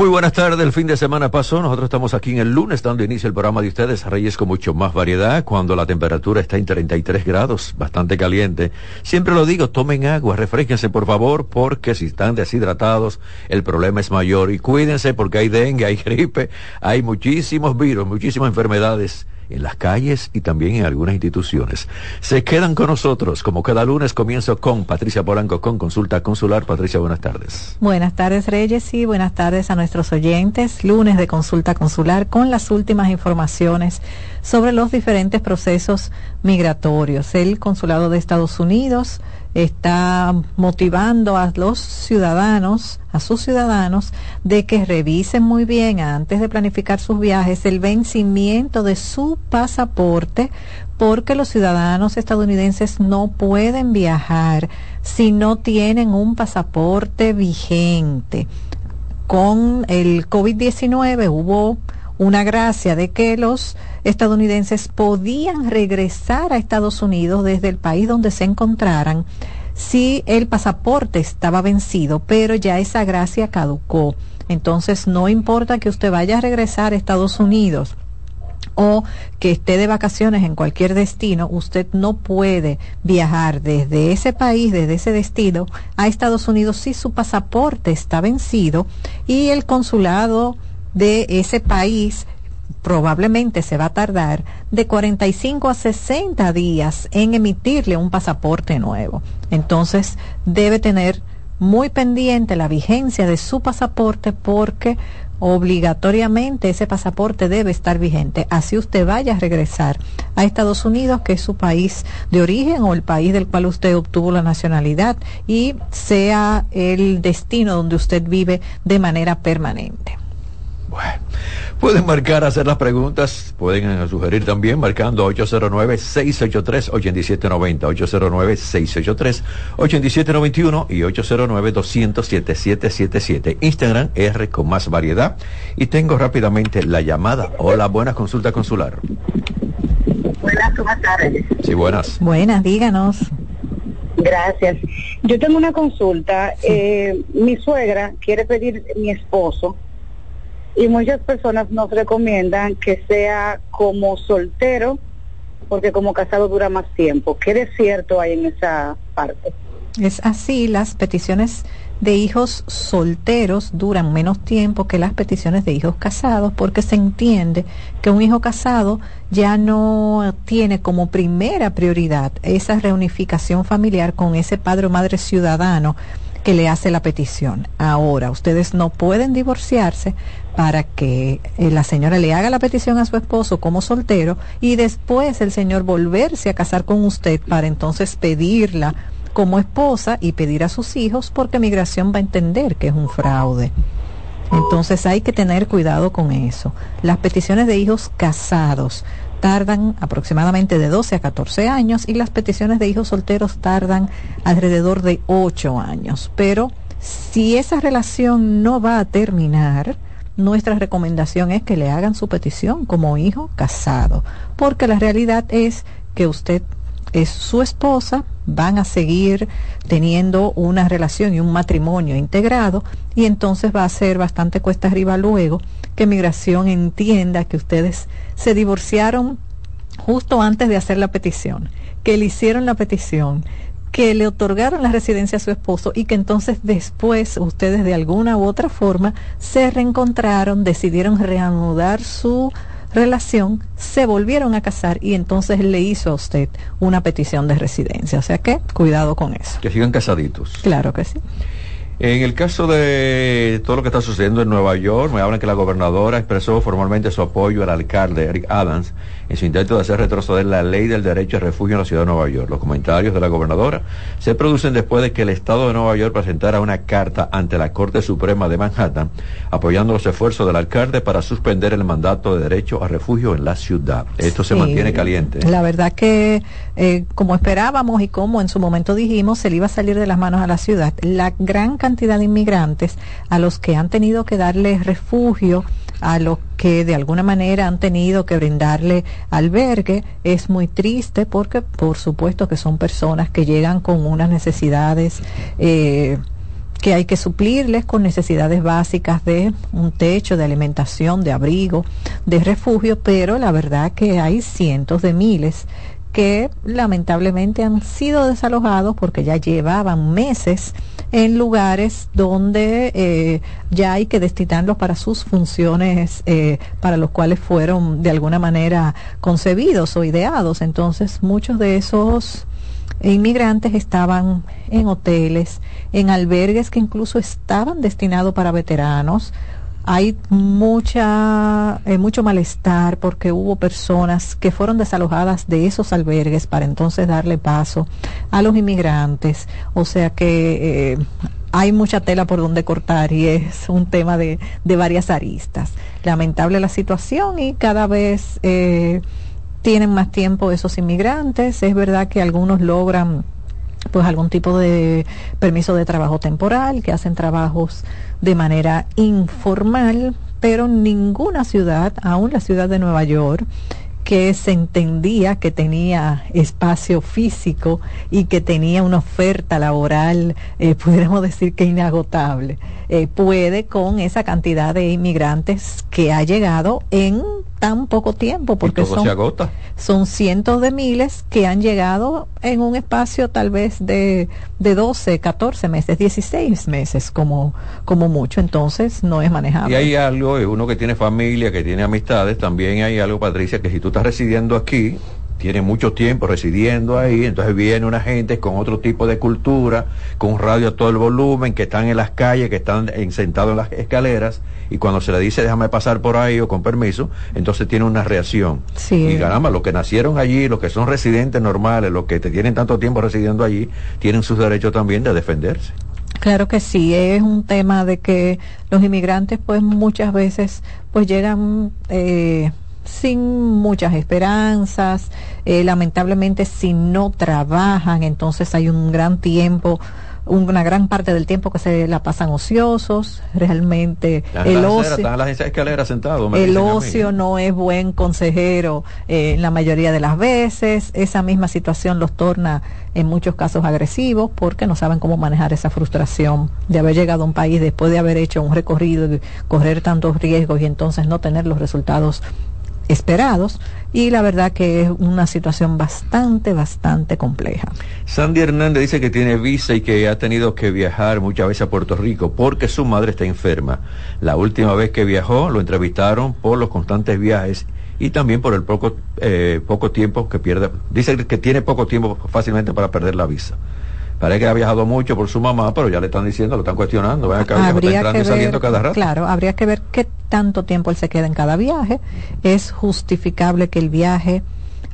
Muy buenas tardes, el fin de semana pasó, nosotros estamos aquí en el lunes dando inicio al programa de ustedes, Reyes con mucho más variedad, cuando la temperatura está en 33 grados, bastante caliente. Siempre lo digo, tomen agua, refresquense por favor, porque si están deshidratados, el problema es mayor. Y cuídense porque hay dengue, hay gripe, hay muchísimos virus, muchísimas enfermedades en las calles y también en algunas instituciones. Se quedan con nosotros, como cada lunes comienzo con Patricia Polanco con Consulta Consular. Patricia, buenas tardes. Buenas tardes, Reyes, y buenas tardes a nuestros oyentes. Lunes de Consulta Consular con las últimas informaciones sobre los diferentes procesos migratorios. El Consulado de Estados Unidos está motivando a los ciudadanos, a sus ciudadanos, de que revisen muy bien antes de planificar sus viajes el vencimiento de su pasaporte, porque los ciudadanos estadounidenses no pueden viajar si no tienen un pasaporte vigente. Con el COVID-19 hubo una gracia de que los estadounidenses podían regresar a Estados Unidos desde el país donde se encontraran si el pasaporte estaba vencido, pero ya esa gracia caducó. Entonces no importa que usted vaya a regresar a Estados Unidos o que esté de vacaciones en cualquier destino, usted no puede viajar desde ese país, desde ese destino, a Estados Unidos si su pasaporte está vencido y el consulado de ese país probablemente se va a tardar de 45 a 60 días en emitirle un pasaporte nuevo. Entonces debe tener muy pendiente la vigencia de su pasaporte porque obligatoriamente ese pasaporte debe estar vigente. Así usted vaya a regresar a Estados Unidos, que es su país de origen o el país del cual usted obtuvo la nacionalidad y sea el destino donde usted vive de manera permanente. Bueno, pueden marcar, hacer las preguntas, pueden eh, sugerir también marcando 809-683-8790, 809-683-8791 y 809-200-7777. Instagram R con más variedad. Y tengo rápidamente la llamada. Hola, buenas, consulta consular. Buenas, buenas tardes. Sí, buenas. Buenas, díganos. Gracias. Yo tengo una consulta. Eh, mi suegra quiere pedir mi esposo y muchas personas nos recomiendan que sea como soltero porque como casado dura más tiempo. ¿Qué de cierto hay en esa parte? Es así, las peticiones de hijos solteros duran menos tiempo que las peticiones de hijos casados porque se entiende que un hijo casado ya no tiene como primera prioridad esa reunificación familiar con ese padre o madre ciudadano que le hace la petición. Ahora, ustedes no pueden divorciarse para que eh, la señora le haga la petición a su esposo como soltero y después el señor volverse a casar con usted para entonces pedirla como esposa y pedir a sus hijos porque migración va a entender que es un fraude. Entonces hay que tener cuidado con eso. Las peticiones de hijos casados tardan aproximadamente de 12 a 14 años y las peticiones de hijos solteros tardan alrededor de 8 años. Pero si esa relación no va a terminar, nuestra recomendación es que le hagan su petición como hijo casado, porque la realidad es que usted es su esposa, van a seguir teniendo una relación y un matrimonio integrado y entonces va a ser bastante cuesta arriba luego que migración entienda que ustedes se divorciaron justo antes de hacer la petición, que le hicieron la petición, que le otorgaron la residencia a su esposo y que entonces después ustedes de alguna u otra forma se reencontraron, decidieron reanudar su relación, se volvieron a casar y entonces le hizo a usted una petición de residencia. O sea que cuidado con eso. Que sigan casaditos. Claro que sí. En el caso de todo lo que está sucediendo en Nueva York, me hablan que la gobernadora expresó formalmente su apoyo al alcalde Eric Adams en su intento de hacer retroceder la ley del derecho a refugio en la ciudad de Nueva York. Los comentarios de la gobernadora se producen después de que el Estado de Nueva York presentara una carta ante la Corte Suprema de Manhattan apoyando los esfuerzos del alcalde para suspender el mandato de derecho a refugio en la ciudad. Esto se mantiene caliente. La verdad que, eh, como esperábamos y como en su momento dijimos, se le iba a salir de las manos a la ciudad. La gran cantidad de inmigrantes a los que han tenido que darle refugio a los que de alguna manera han tenido que brindarle albergue es muy triste porque por supuesto que son personas que llegan con unas necesidades eh, que hay que suplirles con necesidades básicas de un techo, de alimentación, de abrigo, de refugio, pero la verdad que hay cientos de miles que lamentablemente han sido desalojados porque ya llevaban meses en lugares donde eh, ya hay que destinarlos para sus funciones eh, para los cuales fueron de alguna manera concebidos o ideados. Entonces muchos de esos inmigrantes estaban en hoteles, en albergues que incluso estaban destinados para veteranos, hay mucha eh, mucho malestar porque hubo personas que fueron desalojadas de esos albergues para entonces darle paso a los inmigrantes. O sea que eh, hay mucha tela por donde cortar y es un tema de, de varias aristas. Lamentable la situación y cada vez eh, tienen más tiempo esos inmigrantes. Es verdad que algunos logran pues algún tipo de permiso de trabajo temporal, que hacen trabajos de manera informal, pero ninguna ciudad, aún la ciudad de Nueva York, que se entendía que tenía espacio físico y que tenía una oferta laboral, eh, pudiéramos decir que inagotable, eh, puede con esa cantidad de inmigrantes que ha llegado en tan poco tiempo, porque son, son cientos de miles que han llegado en un espacio tal vez de, de 12, 14 meses, 16 meses como, como mucho, entonces no es manejable. Y hay algo, uno que tiene familia, que tiene amistades, también hay algo, Patricia, que si tú estás residiendo aquí, tiene mucho tiempo residiendo ahí, entonces viene una gente con otro tipo de cultura, con radio a todo el volumen, que están en las calles, que están sentados en las escaleras, y cuando se le dice déjame pasar por ahí o con permiso, entonces tiene una reacción. Y caramba, los que nacieron allí, los que son residentes normales, los que te tienen tanto tiempo residiendo allí, tienen sus derechos también de defenderse. Claro que sí, es un tema de que los inmigrantes pues muchas veces pues llegan eh, sin muchas esperanzas, eh, lamentablemente si no trabajan, entonces hay un gran tiempo una gran parte del tiempo que se la pasan ociosos, realmente el ocio, el ocio no es buen consejero eh, en la mayoría de las veces, esa misma situación los torna en muchos casos agresivos porque no saben cómo manejar esa frustración de haber llegado a un país después de haber hecho un recorrido y correr tantos riesgos y entonces no tener los resultados esperados y la verdad que es una situación bastante, bastante compleja. Sandy Hernández dice que tiene visa y que ha tenido que viajar muchas veces a Puerto Rico porque su madre está enferma. La última vez que viajó lo entrevistaron por los constantes viajes y también por el poco, eh, poco tiempo que pierde. Dice que tiene poco tiempo fácilmente para perder la visa. Parece que ha viajado mucho por su mamá, pero ya le están diciendo, lo están cuestionando. habría que ver, Claro, habría que ver qué tanto tiempo él se queda en cada viaje. Es justificable que el viaje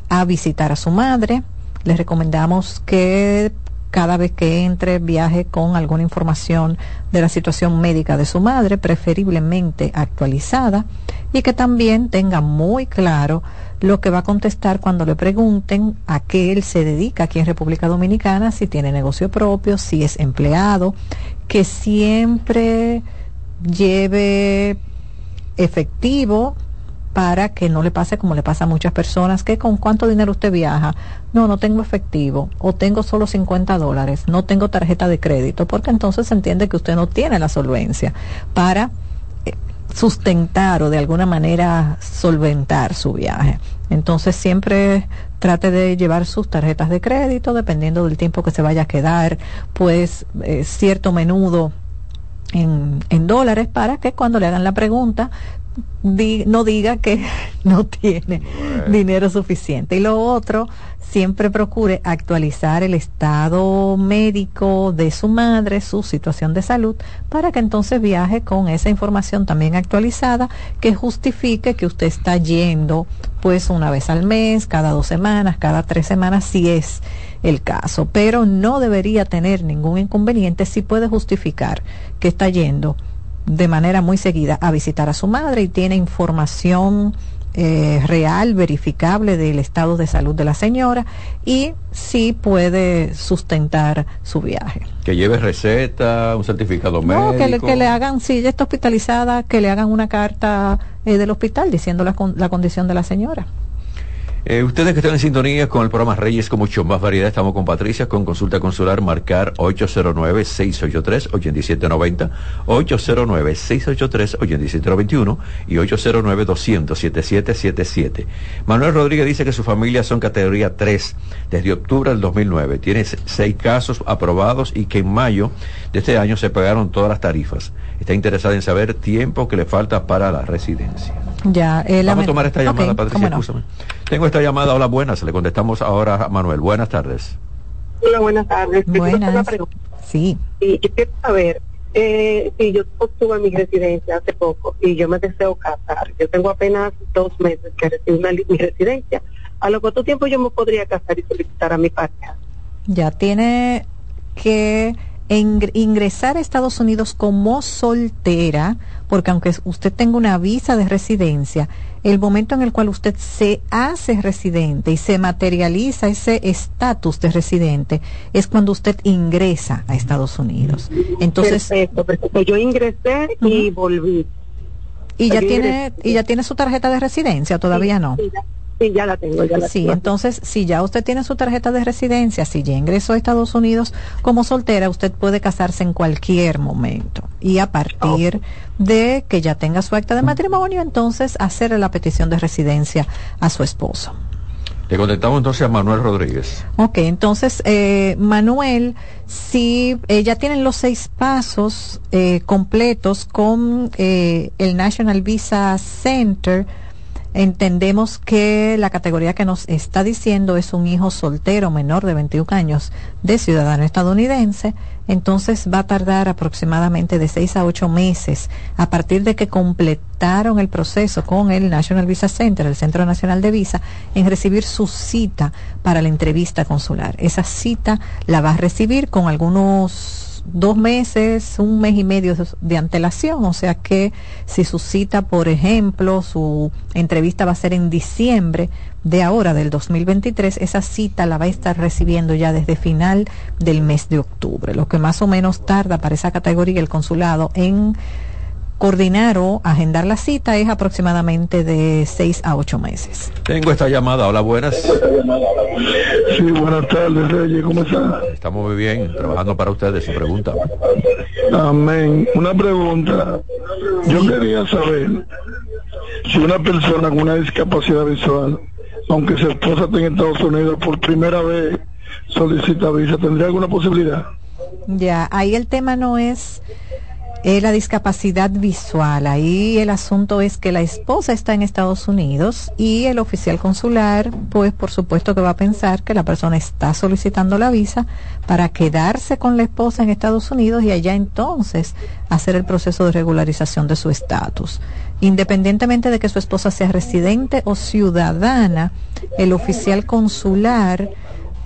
a visitar a su madre. Les recomendamos que cada vez que entre viaje con alguna información de la situación médica de su madre, preferiblemente actualizada, y que también tenga muy claro lo que va a contestar cuando le pregunten a qué él se dedica aquí en República Dominicana, si tiene negocio propio, si es empleado, que siempre lleve efectivo para que no le pase como le pasa a muchas personas, que con cuánto dinero usted viaja, no, no tengo efectivo, o tengo solo 50 dólares, no tengo tarjeta de crédito, porque entonces se entiende que usted no tiene la solvencia para sustentar o de alguna manera solventar su viaje. Entonces siempre trate de llevar sus tarjetas de crédito, dependiendo del tiempo que se vaya a quedar, pues eh, cierto menudo en, en, dólares para que cuando le hagan la pregunta no diga que no tiene dinero suficiente. Y lo otro, siempre procure actualizar el estado médico de su madre, su situación de salud, para que entonces viaje con esa información también actualizada que justifique que usted está yendo pues una vez al mes, cada dos semanas, cada tres semanas, si es el caso. Pero no debería tener ningún inconveniente si puede justificar que está yendo de manera muy seguida a visitar a su madre y tiene información eh, real, verificable del estado de salud de la señora y sí puede sustentar su viaje. Que lleve receta, un certificado médico. No, que le, que le hagan, si ella está hospitalizada, que le hagan una carta eh, del hospital diciendo la, la condición de la señora. Eh, ustedes que están en sintonía con el programa Reyes con mucho más variedad, estamos con Patricia con consulta consular, marcar 809-683-8790, 809-683-8791 y 809-200-7777. Manuel Rodríguez dice que su familia son categoría 3 desde octubre del 2009. Tiene seis casos aprobados y que en mayo de este año se pagaron todas las tarifas. Está interesada en saber tiempo que le falta para la residencia. Ya, eh, Vamos a tomar esta llamada, Patricia, Tengo esta llamada, hola, buenas, le contestamos ahora a Manuel. Buenas tardes. Hola, buenas tardes. Buenas. Sí. Y yo quiero saber, eh, si yo obtuve mi residencia hace poco y yo me deseo casar, yo tengo apenas dos meses que recibí una, mi residencia, ¿a lo cuánto tiempo yo me podría casar y solicitar a mi pareja? Ya tiene que ingresar a Estados Unidos como soltera, porque aunque usted tenga una visa de residencia, el momento en el cual usted se hace residente y se materializa ese estatus de residente es cuando usted ingresa a Estados Unidos. Entonces, perfecto, yo ingresé y volví. Y ya tiene y ya tiene su tarjeta de residencia, todavía no. Sí, ya la tengo, ya la sí, entonces, si ya usted tiene su tarjeta de residencia, si ya ingresó a Estados Unidos como soltera, usted puede casarse en cualquier momento. Y a partir de que ya tenga su acta de matrimonio, entonces hacer la petición de residencia a su esposo. Le contestamos entonces a Manuel Rodríguez. Ok, entonces, eh, Manuel, si eh, ya tienen los seis pasos eh, completos con eh, el National Visa Center, Entendemos que la categoría que nos está diciendo es un hijo soltero menor de 21 años de ciudadano estadounidense, entonces va a tardar aproximadamente de 6 a 8 meses a partir de que completaron el proceso con el National Visa Center, el Centro Nacional de Visa, en recibir su cita para la entrevista consular. Esa cita la va a recibir con algunos dos meses, un mes y medio de antelación, o sea que si su cita, por ejemplo, su entrevista va a ser en diciembre de ahora, del 2023, esa cita la va a estar recibiendo ya desde final del mes de octubre, lo que más o menos tarda para esa categoría el consulado en coordinar o agendar la cita es aproximadamente de seis a ocho meses. Tengo esta llamada, hola buenas. Sí, buenas tardes, Reyes, ¿cómo está? Estamos muy bien, trabajando para ustedes, su pregunta. Amén. Una pregunta. Yo quería saber si una persona con una discapacidad visual, aunque su esposa esté en Estados Unidos por primera vez, solicita visa, ¿tendría alguna posibilidad? Ya, ahí el tema no es eh, la discapacidad visual. Ahí el asunto es que la esposa está en Estados Unidos y el oficial consular, pues por supuesto que va a pensar que la persona está solicitando la visa para quedarse con la esposa en Estados Unidos y allá entonces hacer el proceso de regularización de su estatus. Independientemente de que su esposa sea residente o ciudadana, el oficial consular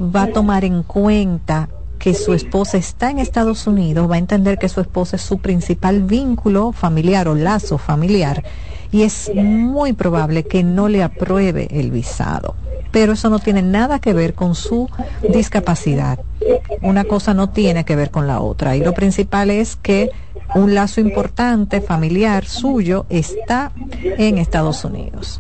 va a tomar en cuenta que su esposa está en Estados Unidos, va a entender que su esposa es su principal vínculo familiar o lazo familiar y es muy probable que no le apruebe el visado. pero eso no tiene nada que ver con su discapacidad. Una cosa no tiene que ver con la otra. Y lo principal es que un lazo importante familiar suyo está en Estados Unidos.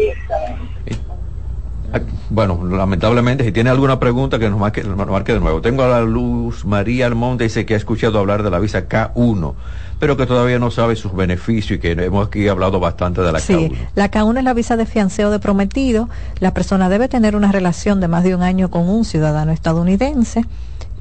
Bueno, lamentablemente, si tiene alguna pregunta que nos marque, nos marque de nuevo. Tengo a la Luz María Almonte, dice que ha escuchado hablar de la visa K1, pero que todavía no sabe sus beneficios y que hemos aquí hablado bastante de la sí, K1. La K1 es la visa de fianceo de prometido. La persona debe tener una relación de más de un año con un ciudadano estadounidense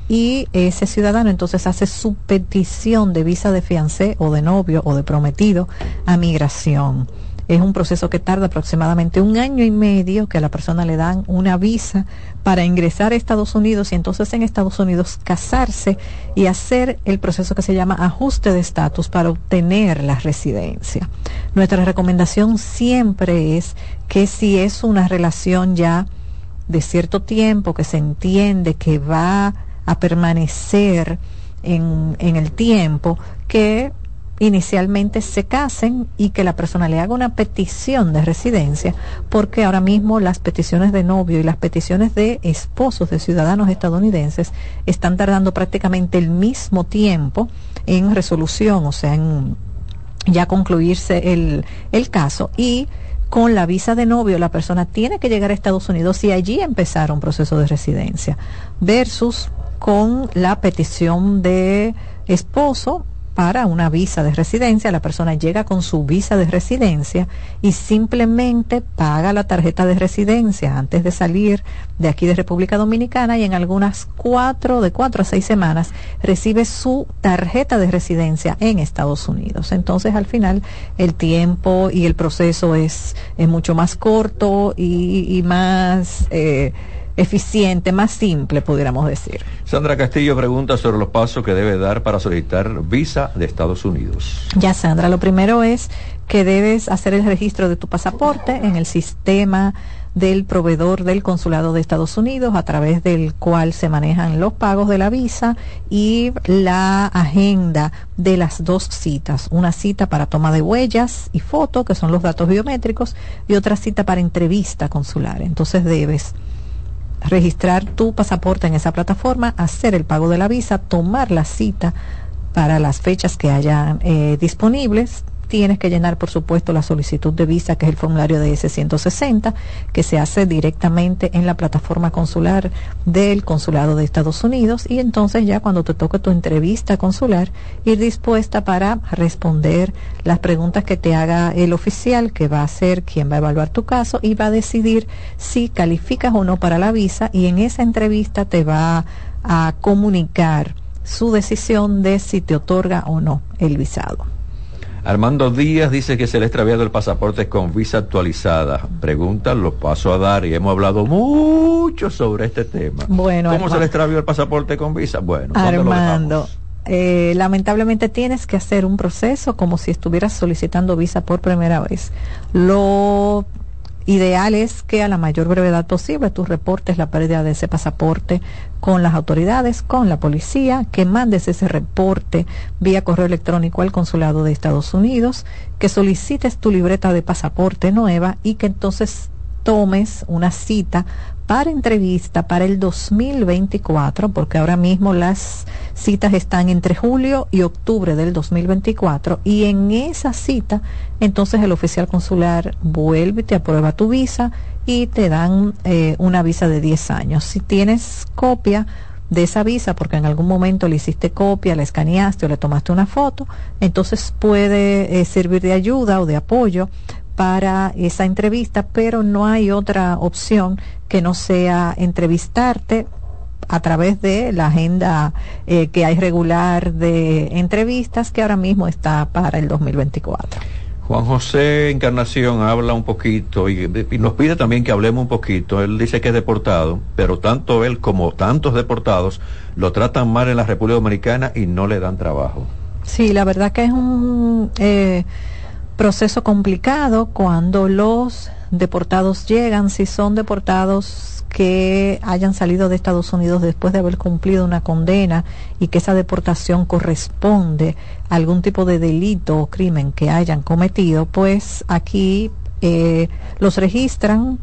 y ese ciudadano entonces hace su petición de visa de fiancé o de novio o de prometido a migración es un proceso que tarda aproximadamente un año y medio que a la persona le dan una visa para ingresar a Estados Unidos y entonces en Estados Unidos casarse y hacer el proceso que se llama ajuste de estatus para obtener la residencia. Nuestra recomendación siempre es que si es una relación ya de cierto tiempo, que se entiende que va a permanecer en, en el tiempo, que inicialmente se casen y que la persona le haga una petición de residencia, porque ahora mismo las peticiones de novio y las peticiones de esposos de ciudadanos estadounidenses están tardando prácticamente el mismo tiempo en resolución, o sea, en ya concluirse el, el caso. Y con la visa de novio la persona tiene que llegar a Estados Unidos y allí empezar un proceso de residencia versus con la petición de esposo para una visa de residencia, la persona llega con su visa de residencia y simplemente paga la tarjeta de residencia antes de salir de aquí de República Dominicana y en algunas cuatro, de cuatro a seis semanas, recibe su tarjeta de residencia en Estados Unidos. Entonces, al final, el tiempo y el proceso es, es mucho más corto y, más... Eh, eficiente, más simple, pudiéramos decir. Sandra Castillo pregunta sobre los pasos que debe dar para solicitar visa de Estados Unidos. Ya, Sandra, lo primero es que debes hacer el registro de tu pasaporte en el sistema del proveedor del consulado de Estados Unidos a través del cual se manejan los pagos de la visa y la agenda de las dos citas. Una cita para toma de huellas y foto, que son los datos biométricos, y otra cita para entrevista consular. Entonces debes registrar tu pasaporte en esa plataforma, hacer el pago de la visa, tomar la cita para las fechas que hayan eh, disponibles, tienes que llenar, por supuesto, la solicitud de visa, que es el formulario de S-160, que se hace directamente en la plataforma consular del Consulado de Estados Unidos. Y entonces ya cuando te toque tu entrevista consular, ir dispuesta para responder las preguntas que te haga el oficial, que va a ser quien va a evaluar tu caso y va a decidir si calificas o no para la visa. Y en esa entrevista te va a comunicar su decisión de si te otorga o no el visado. Armando Díaz dice que se le ha extraviado el pasaporte con visa actualizada. Pregunta, lo paso a dar y hemos hablado mucho sobre este tema. Bueno, ¿Cómo se le extravió el pasaporte con visa? Bueno, Armando, eh, lamentablemente tienes que hacer un proceso como si estuvieras solicitando visa por primera vez. Lo ideal es que a la mayor brevedad posible tú reportes la pérdida de ese pasaporte con las autoridades, con la policía, que mandes ese reporte vía correo electrónico al consulado de Estados Unidos, que solicites tu libreta de pasaporte nueva y que entonces tomes una cita para entrevista para el 2024, porque ahora mismo las citas están entre julio y octubre del 2024, y en esa cita, entonces el oficial consular vuelve, te aprueba tu visa y te dan eh, una visa de 10 años. Si tienes copia, de esa visa, porque en algún momento le hiciste copia, la escaneaste o le tomaste una foto, entonces puede eh, servir de ayuda o de apoyo para esa entrevista, pero no hay otra opción que no sea entrevistarte a través de la agenda eh, que hay regular de entrevistas que ahora mismo está para el 2024. Juan José Encarnación habla un poquito y, y, nos pide también que hablemos un poquito. Él dice que es deportado, pero tanto él como tantos deportados lo tratan mal en la República Dominicana y no le dan trabajo. Sí, la verdad que es un... Eh, proceso complicado cuando los deportados llegan, si son deportados que hayan salido de Estados Unidos después de haber cumplido una condena y que esa deportación corresponde a algún tipo de delito o crimen que hayan cometido, pues aquí eh, los registran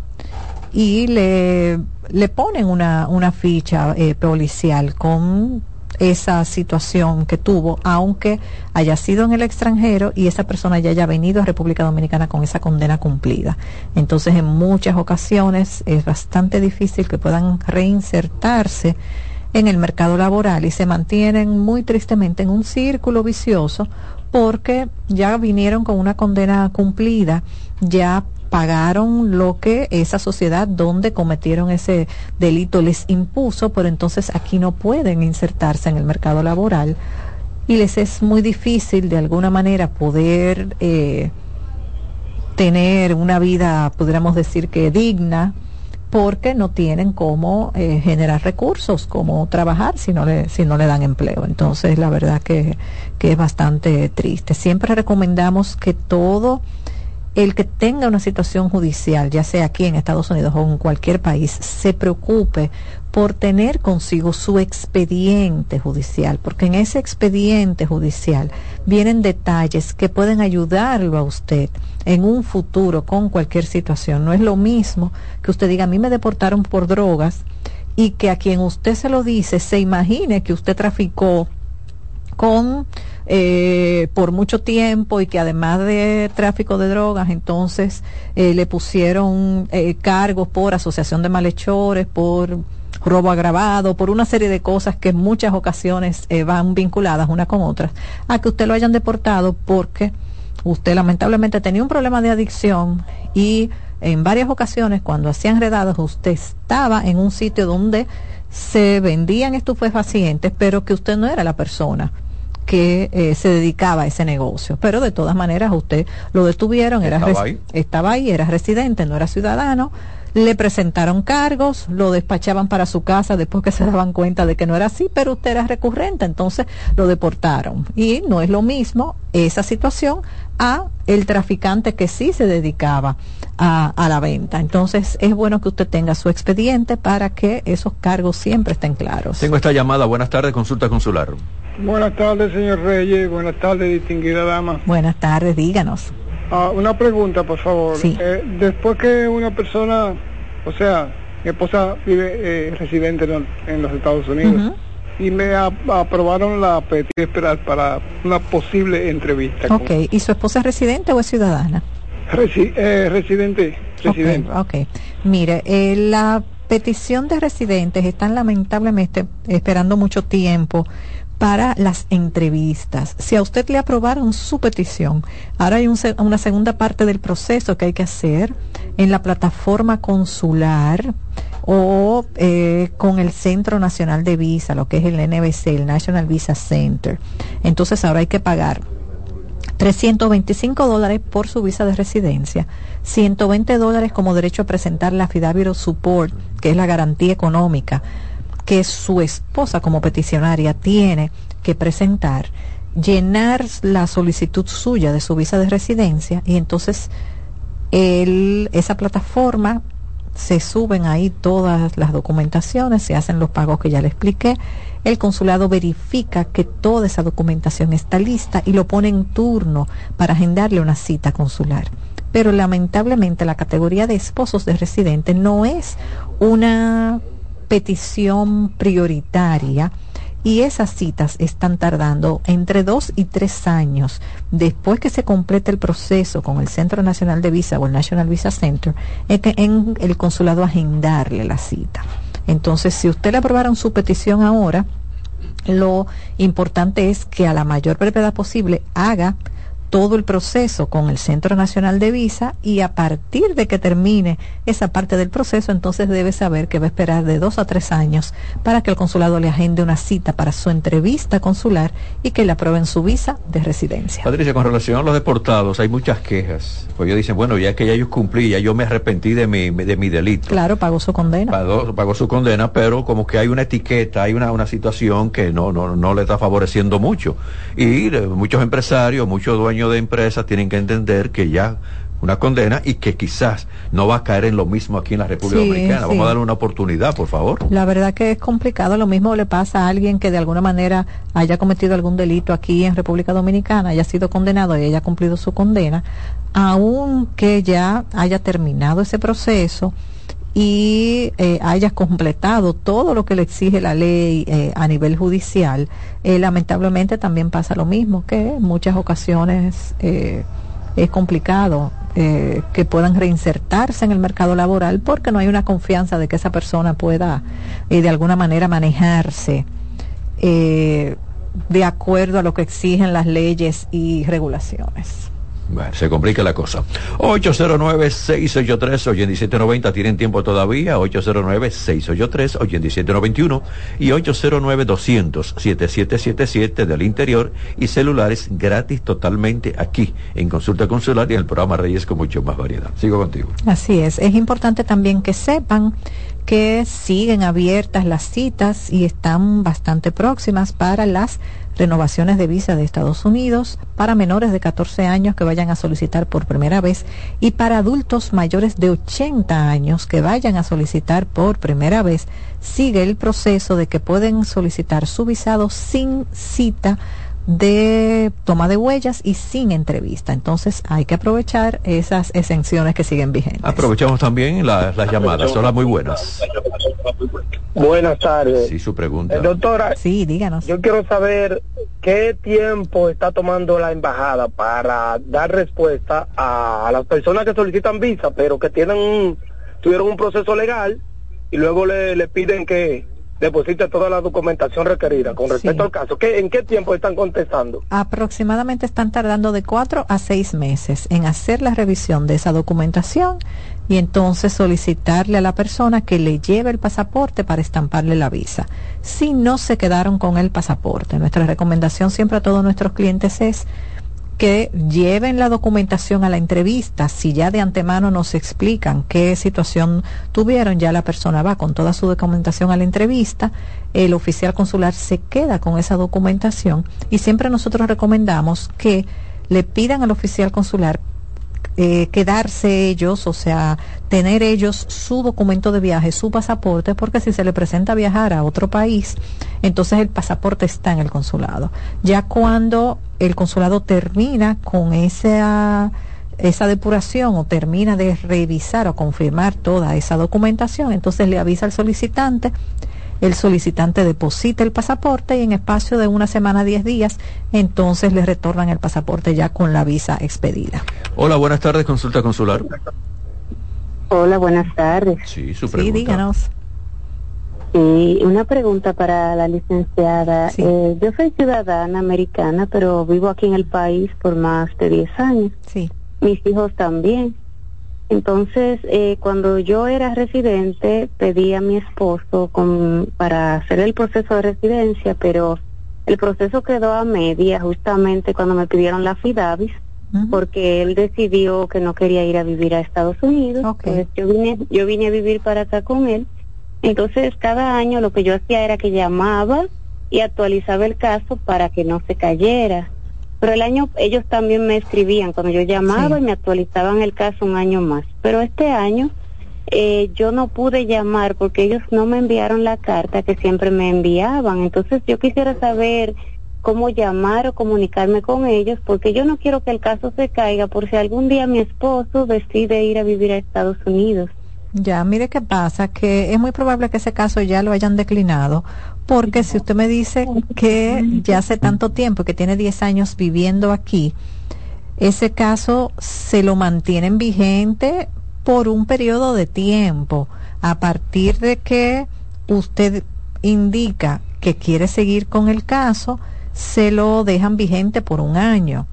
y le, le ponen una, una ficha eh, policial con esa situación que tuvo, aunque haya sido en el extranjero y esa persona ya haya venido a República Dominicana con esa condena cumplida. Entonces, en muchas ocasiones es bastante difícil que puedan reinsertarse en el mercado laboral y se mantienen muy tristemente en un círculo vicioso porque ya vinieron con una condena cumplida, ya pagaron lo que esa sociedad donde cometieron ese delito les impuso, pero entonces aquí no pueden insertarse en el mercado laboral y les es muy difícil de alguna manera poder eh, tener una vida, podríamos decir que digna, porque no tienen cómo eh, generar recursos, cómo trabajar si no, le, si no le dan empleo. Entonces, la verdad que, que es bastante triste. Siempre recomendamos que todo el que tenga una situación judicial, ya sea aquí en Estados Unidos o en cualquier país, se preocupe por tener consigo su expediente judicial, porque en ese expediente judicial vienen detalles que pueden ayudarlo a usted en un futuro con cualquier situación. No es lo mismo que usted diga, a mí me deportaron por drogas y que a quien usted se lo dice se imagine que usted traficó con eh, por mucho tiempo y que además de tráfico de drogas, entonces eh, le pusieron eh, cargos por asociación de malhechores, por robo agravado, por una serie de cosas que en muchas ocasiones van vinculadas una con otras, a que usted lo hayan deportado porque usted lamentablemente tenía un problema de adicción y en varias ocasiones cuando hacían redados usted estaba en un sitio donde se vendían estupefacientes, pero que usted no era la persona que eh, se dedicaba a ese negocio. Pero de todas maneras usted lo detuvieron, era estaba ahí. estaba ahí, era residente, no era ciudadano, le presentaron cargos, lo despachaban para su casa después que se daban cuenta de que no era así, pero usted era recurrente, entonces lo deportaron. Y no es lo mismo esa situación a el traficante que sí se dedicaba a, a, la venta. Entonces es bueno que usted tenga su expediente para que esos cargos siempre estén claros. Tengo esta llamada. Buenas tardes, consulta consular. Buenas tardes, señor Reyes. Buenas tardes, distinguida dama. Buenas tardes, díganos. Ah, una pregunta, por favor. Sí. Eh, después que una persona, o sea, mi esposa vive eh, residente en, en los Estados Unidos y me a- aprobaron la petición esperar para una posible entrevista. con- Ok, ¿y su esposa es residente o es ciudadana? Resi- eh, residente, residente. Ok, ok. Mire, eh, la petición de residentes están lamentablemente esperando mucho tiempo para las entrevistas. Si a usted le aprobaron su petición, ahora hay un una segunda parte del proceso que hay que hacer en la plataforma consular o eh, con el Centro Nacional de Visa, lo que es el NBC, el National Visa Center. Entonces ahora hay que pagar 325 dólares por su visa de residencia, 120 dólares como derecho a presentar la affidavit of support, que es la garantía económica que su esposa como peticionaria tiene que presentar, llenar la solicitud suya de su visa de residencia y entonces el, esa plataforma se suben ahí todas las documentaciones, se hacen los pagos que ya le expliqué, el consulado verifica que toda esa documentación está lista y lo pone en turno para agendarle una cita consular. Pero lamentablemente la categoría de esposos de residentes no es una petición prioritaria y esas citas están tardando entre dos y tres años después que se complete el proceso con el Centro Nacional de Visa o el National Visa Center en, en el consulado agendarle la cita. Entonces, si usted le aprobaron su petición ahora, lo importante es que a la mayor brevedad posible haga todo el proceso con el Centro Nacional de Visa y a partir de que termine esa parte del proceso, entonces debe saber que va a esperar de dos a tres años para que el consulado le agende una cita para su entrevista consular y que le aprueben su visa de residencia. Patricia, con relación a los deportados, hay muchas quejas. Pues ellos dicen, bueno, ya que ya yo cumplí, ya yo me arrepentí de mi, de mi delito. Claro, pagó su condena. Pagó, pagó su condena, pero como que hay una etiqueta, hay una, una situación que no, no, no le está favoreciendo mucho. Y eh, muchos empresarios, muchos dueños de empresas tienen que entender que ya una condena y que quizás no va a caer en lo mismo aquí en la República Sí, Dominicana. Vamos sí. a darle una oportunidad, por favor. La verdad que es complicado. Lo mismo le pasa a alguien que de alguna manera haya cometido algún delito aquí en República Dominicana, haya sido condenado y haya cumplido su condena, aunque ya haya terminado ese proceso y eh, haya completado todo lo que le exige la ley eh, a nivel judicial, eh, lamentablemente también pasa lo mismo, que en muchas ocasiones es complicado que puedan reinsertarse en el mercado laboral porque no hay una confianza de que esa persona pueda de alguna manera manejarse de acuerdo a lo que exigen las leyes y regulaciones. Bueno, se complica la cosa. 809-683-8790, tienen tiempo todavía. 809-683-8791 y 809-200-7777 del interior y celulares gratis totalmente aquí en Consulta Consular y en el programa Reyes con mucho más variedad. Sigo contigo. Así es. Es importante también que sepan que siguen abiertas las citas y están bastante próximas para las renovaciones de visa de Estados Unidos para menores de 14 años que vayan a solicitar por primera vez y para adultos mayores de 80 años que vayan a solicitar por primera vez. Sigue el proceso de que pueden solicitar su visado sin cita de toma de huellas y sin entrevista. Entonces hay que aprovechar esas exenciones que siguen vigentes. Aprovechamos también las llamadas, son las muy buenas. Buenas tardes. Sí, su pregunta. Eh, doctora, sí, díganos. Yo quiero saber qué tiempo está tomando la embajada para dar respuesta a, las personas que solicitan visa, pero que tienen un, tuvieron un proceso legal y luego le, le piden que deposite toda la documentación requerida con respecto al caso. ¿Qué, ¿En qué tiempo están contestando? Aproximadamente están tardando de cuatro a seis meses en hacer la revisión de esa documentación y entonces solicitarle a la persona que le lleve el pasaporte para estamparle la visa. Si no se quedaron con el pasaporte, nuestra recomendación siempre a todos nuestros clientes es que lleven la documentación a la entrevista. Si ya de antemano nos explican qué situación tuvieron, ya la persona va con toda su documentación a la entrevista, el oficial consular se queda con esa documentación y siempre nosotros recomendamos que le pidan al oficial consular eh, quedarse ellos, o sea, tener ellos su documento de viaje, su pasaporte, porque si se le presenta viajar a otro país, entonces el pasaporte está en el consulado. Ya cuando el consulado termina con esa esa depuración o termina de revisar o confirmar toda esa documentación, entonces le avisa al solicitante el solicitante deposita el pasaporte y en espacio de una semana, diez días, entonces le retornan el pasaporte ya con la visa expedida. Hola, buenas tardes, consulta consular. Hola, buenas tardes. Sí, su pregunta. Sí, díganos. Sí, una pregunta para la licenciada. Eh, yo soy ciudadana americana, pero vivo aquí en el país por más de 10 años. Sí. Mis hijos también. Entonces, eh, cuando yo era residente, pedí a mi esposo con, para hacer el proceso de residencia, pero el proceso quedó a media justamente cuando me pidieron la FIDAVIS, porque él decidió que no quería ir a vivir a Estados Unidos. Entonces, yo vine, yo vine a vivir para acá con él. Entonces, cada año lo que yo hacía era que llamaba y actualizaba el caso para que no se cayera. Pero el año ellos también me escribían cuando yo llamaba y me actualizaban el caso un año más. Pero este año eh, yo no pude llamar porque ellos no me enviaron la carta que siempre me enviaban. Entonces yo quisiera saber cómo llamar o comunicarme con ellos porque yo no quiero que el caso se caiga por si algún día mi esposo decide ir a vivir a Estados Unidos. Ya, mire qué pasa, que es muy probable que ese caso ya lo hayan declinado, porque si usted me dice que ya hace tanto tiempo, que tiene 10 años viviendo aquí, ese caso se lo mantienen vigente por un periodo de tiempo. A partir de que usted indica que quiere seguir con el caso, se lo dejan vigente por un año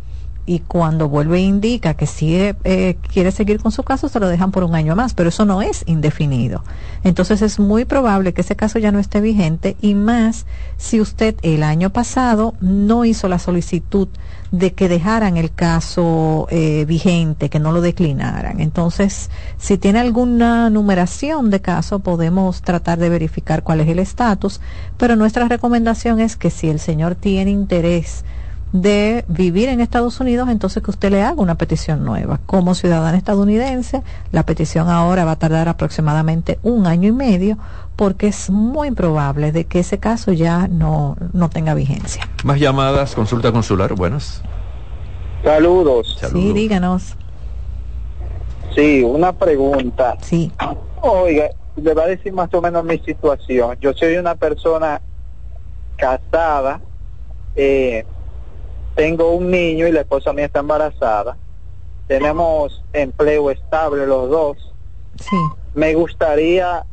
y cuando vuelve indica que sigue, eh, quiere seguir con su caso, se lo dejan por un año más, pero eso no es indefinido. Entonces es muy probable que ese caso ya no esté vigente y más si usted el año pasado no hizo la solicitud de que dejaran el caso eh, vigente, que no lo declinaran. Entonces, si tiene alguna numeración de caso, podemos tratar de verificar cuál es el estatus, pero nuestra recomendación es que si el señor tiene interés, de vivir en Estados Unidos, entonces que usted le haga una petición nueva. Como ciudadana estadounidense, la petición ahora va a tardar aproximadamente un año y medio porque es muy probable de que ese caso ya no, no tenga vigencia. Más llamadas, consulta consular, buenas. Saludos. Sí, díganos. Sí, una pregunta. Sí. Oiga, le va a decir más o menos mi situación. Yo soy una persona casada, eh, tengo un niño y la esposa mía está embarazada. Tenemos empleo estable los dos. Sí. Me gustaría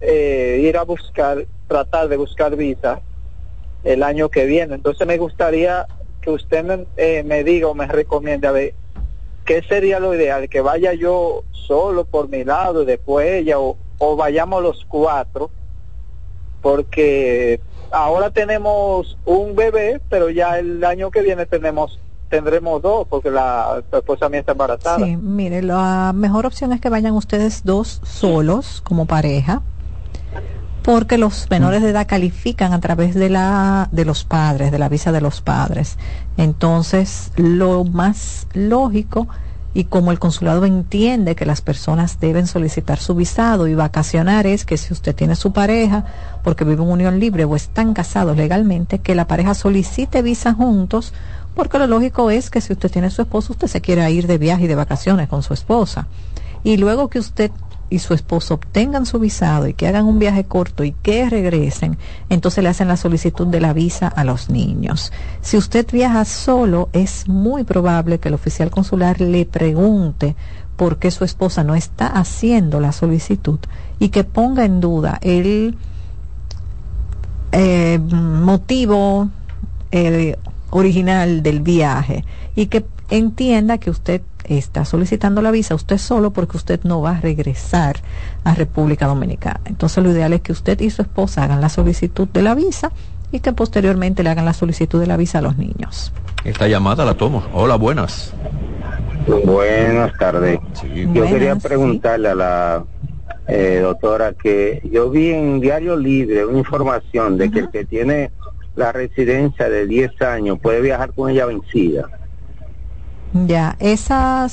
eh, ir a buscar, tratar de buscar visa el año que viene. Entonces me gustaría que usted me, eh, me diga o me recomiende a ver qué sería lo ideal, que vaya yo solo por mi lado y después ella o, o vayamos los cuatro, porque ahora tenemos un bebé, pero ya el año que viene tenemos tendremos dos, porque la esposa mía está embarazada. Sí, mire, la mejor opción es que vayan ustedes dos solos como pareja, porque los menores de edad califican a través de la de los padres, de la visa de los padres. Entonces, lo más lógico y como el consulado entiende que las personas deben solicitar su visado y vacacionar es que si usted tiene su pareja porque vive en unión libre o están casados legalmente, que la pareja solicite visa juntos, porque lo lógico es que si usted tiene su esposo, usted se quiera ir de viaje y de vacaciones con su esposa. Y luego que usted y su esposo obtengan su visado y que hagan un viaje corto y que regresen, entonces le hacen la solicitud de la visa a los niños. Si usted viaja solo, es muy probable que el oficial consular le pregunte por qué su esposa no está haciendo la solicitud y que ponga en duda el eh, motivo eh, original del viaje y que entienda que usted está solicitando la visa usted solo porque usted no va a regresar a República Dominicana. Entonces lo ideal es que usted y su esposa hagan la solicitud de la visa y que posteriormente le hagan la solicitud de la visa a los niños. Esta llamada la tomo. Hola, buenas. Buenas tardes. Sí. Yo Buenas, quería sí. preguntarle a la eh, doctora que yo vi en Diario Libre una información de que el que tiene la residencia de 10 años puede viajar con ella vencida. Ya, esa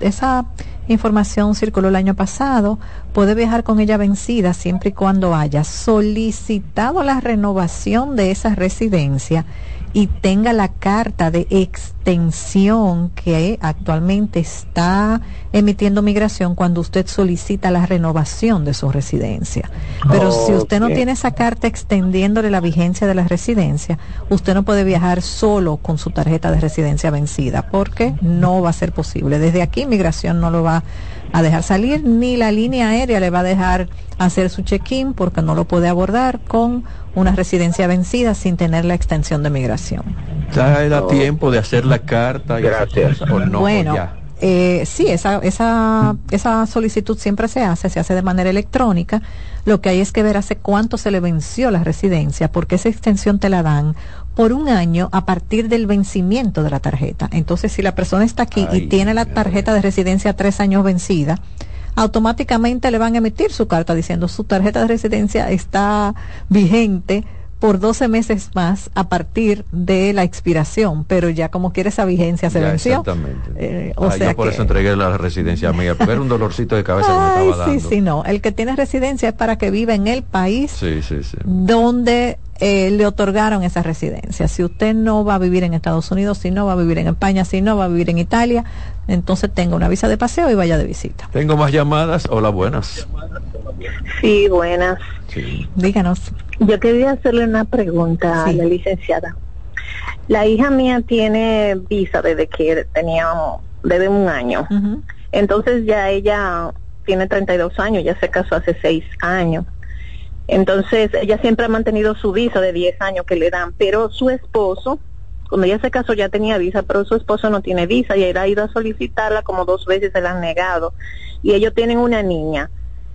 esa información circuló el año pasado, puede viajar con ella vencida siempre y cuando haya solicitado la renovación de esa residencia y tenga la carta de extensión que actualmente está emitiendo migración cuando usted solicita la renovación de su residencia. Pero si usted no tiene esa carta extendiéndole la vigencia de la residencia, usted no puede viajar solo con su tarjeta de residencia vencida, porque no va a ser posible. Desde aquí migración no lo va a dejar salir, ni la línea aérea le va a dejar hacer su check-in porque no lo puede abordar con una residencia vencida sin tener la extensión de migración. ¿Ya da No. tiempo de hacer la carta y Gracias. o no? bueno, Ya. eh, sí, esa, esa, esa solicitud siempre se hace, se hace de manera electrónica. Lo que hay es que ver hace cuánto se le venció la residencia, porque esa extensión te la dan por un año a partir del vencimiento de la tarjeta. Entonces, si la persona está aquí Ay, y tiene la ay. tarjeta de residencia tres años vencida, automáticamente le van a emitir su carta diciendo su tarjeta de residencia está vigente por 12 meses más a partir de la expiración, pero ya como quiere esa vigencia se Ya, venció. Exactamente. Eh, o Ah, sea yo por que- eso entregué la residencia mía, porque era un dolorcito de cabeza que me Ay, estaba sí, dando. sí, no. El que tiene residencia es para que viva en el país Sí, sí, sí. donde eh, le otorgaron esa residencia. Si usted no va a vivir en Estados Unidos, si no va a vivir en España, si no va a vivir en Italia, entonces tenga una visa de paseo y vaya de visita. Tengo más llamadas. Hola, buenas. Sí, buenas. Sí. Díganos. Yo quería hacerle una pregunta Sí. a la licenciada. La hija mía tiene visa desde que teníamos, desde un año. Entonces ya ella tiene 32 años, ya se casó hace 6 años. Entonces ella siempre ha mantenido su visa de 10 años que le dan, pero su esposo, cuando ella se casó ya tenía visa, pero su esposo no tiene visa y él ha ido a solicitarla como dos veces, se la han negado. Y ellos tienen una niña.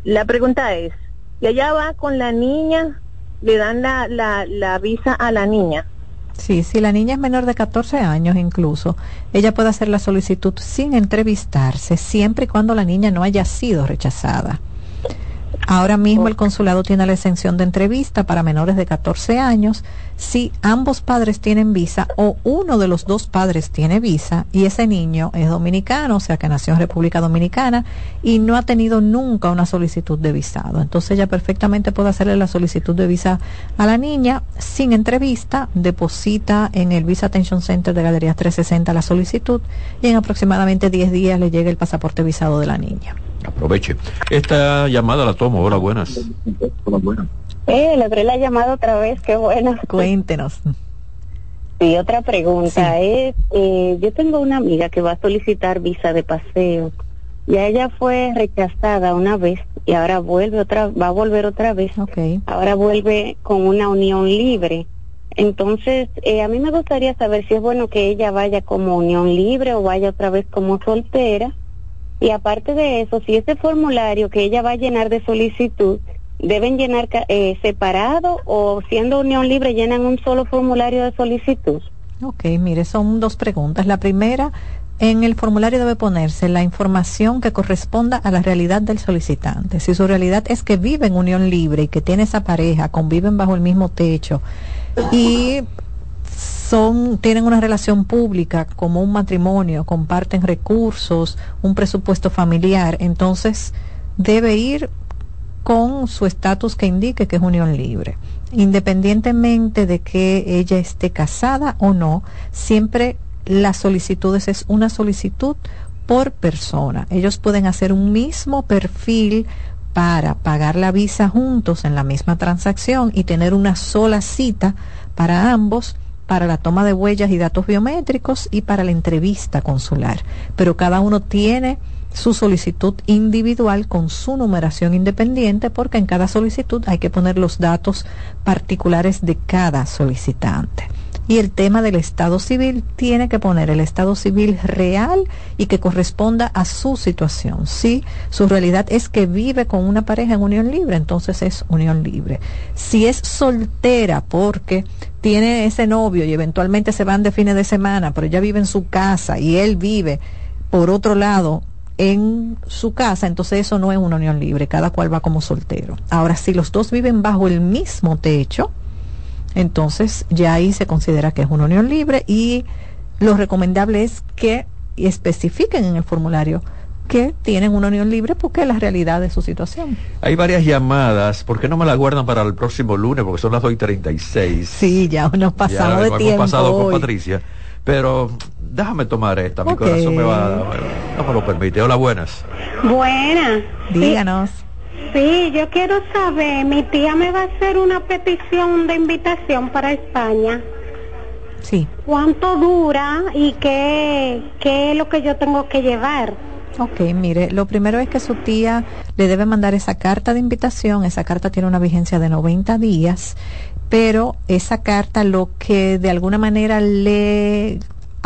La pregunta es, ¿y allá va con la niña? ¿Le dan la, la, la visa a la niña? Sí, si la niña es menor de 14 años incluso, ella puede hacer la solicitud sin entrevistarse, siempre y cuando la niña no haya sido rechazada. Ahora mismo el consulado tiene la exención de entrevista para menores de 14 años si ambos padres tienen visa o uno de los dos padres tiene visa y ese niño es dominicano, o sea que nació en República Dominicana y no ha tenido nunca una solicitud de visado. Entonces ella perfectamente puede hacerle la solicitud de visa a la niña sin entrevista, deposita en el Visa Attention Center de Galerías 360 la solicitud y en aproximadamente 10 días le llega el pasaporte visado de la niña. Aproveche. Esta llamada la tomo. Hola, buenas. Hola, buenas. Eh, le la llamada otra vez, qué buena. Cuéntenos. Sí, otra pregunta es, eh, yo tengo una amiga que va a solicitar visa de paseo. Ya ella fue rechazada una vez y ahora vuelve otra, va a volver otra vez. Okay. Ahora vuelve con una unión libre. Entonces, eh, a mí me gustaría saber si es bueno que ella vaya como unión libre o vaya otra vez como soltera. Y aparte de eso, si ese formulario que ella va a llenar de solicitud deben llenar eh, separado o siendo unión libre llenan un solo formulario de solicitud? Ok, mire, son dos preguntas. La primera, en el formulario debe ponerse la información que corresponda a la realidad del solicitante. Si su realidad es que vive en unión libre y que tiene esa pareja, conviven bajo el mismo techo y son tienen una relación pública como un matrimonio, comparten recursos, un presupuesto familiar, entonces debe ir con su estatus que indique que es unión libre. Independientemente de que ella esté casada o no, siempre las solicitudes es una solicitud por persona. Ellos pueden hacer un mismo perfil para pagar la visa juntos en la misma transacción y tener una sola cita para ambos para la toma de huellas y datos biométricos y para la entrevista consular. Pero cada uno tiene su solicitud individual con su numeración independiente porque en cada solicitud hay que poner los datos particulares de cada solicitante. Y el tema del estado civil tiene que poner el estado civil real y que corresponda a su situación. Si su realidad es que vive con una pareja en unión libre, entonces es unión libre. Si es soltera porque tiene ese novio y eventualmente se van de fines de semana, pero ella vive en su casa y él vive por otro lado en su casa, entonces eso no es una unión libre, cada cual va como soltero. Ahora, si los dos viven bajo el mismo techo, entonces ya ahí se considera que es una unión libre y lo recomendable es que especifiquen en el formulario que tienen una unión libre porque es la realidad de su situación. Hay varias llamadas, ¿por qué no me las guardan para el próximo lunes? Porque son las 2.36. Sí, ya nos pasamos de tiempo. Pasado con Patricia. Pero déjame tomar esta, mi corazón me va, no me lo permite. Hola, buenas. Buenas. Díganos. Sí, yo quiero saber, mi tía me va a hacer una petición de invitación para España. Sí. ¿Cuánto dura y qué, qué es lo que yo tengo que llevar? Ok, mire, lo primero es que su tía le debe mandar esa carta de invitación, esa carta tiene una vigencia de 90 días, pero esa carta lo que de alguna manera le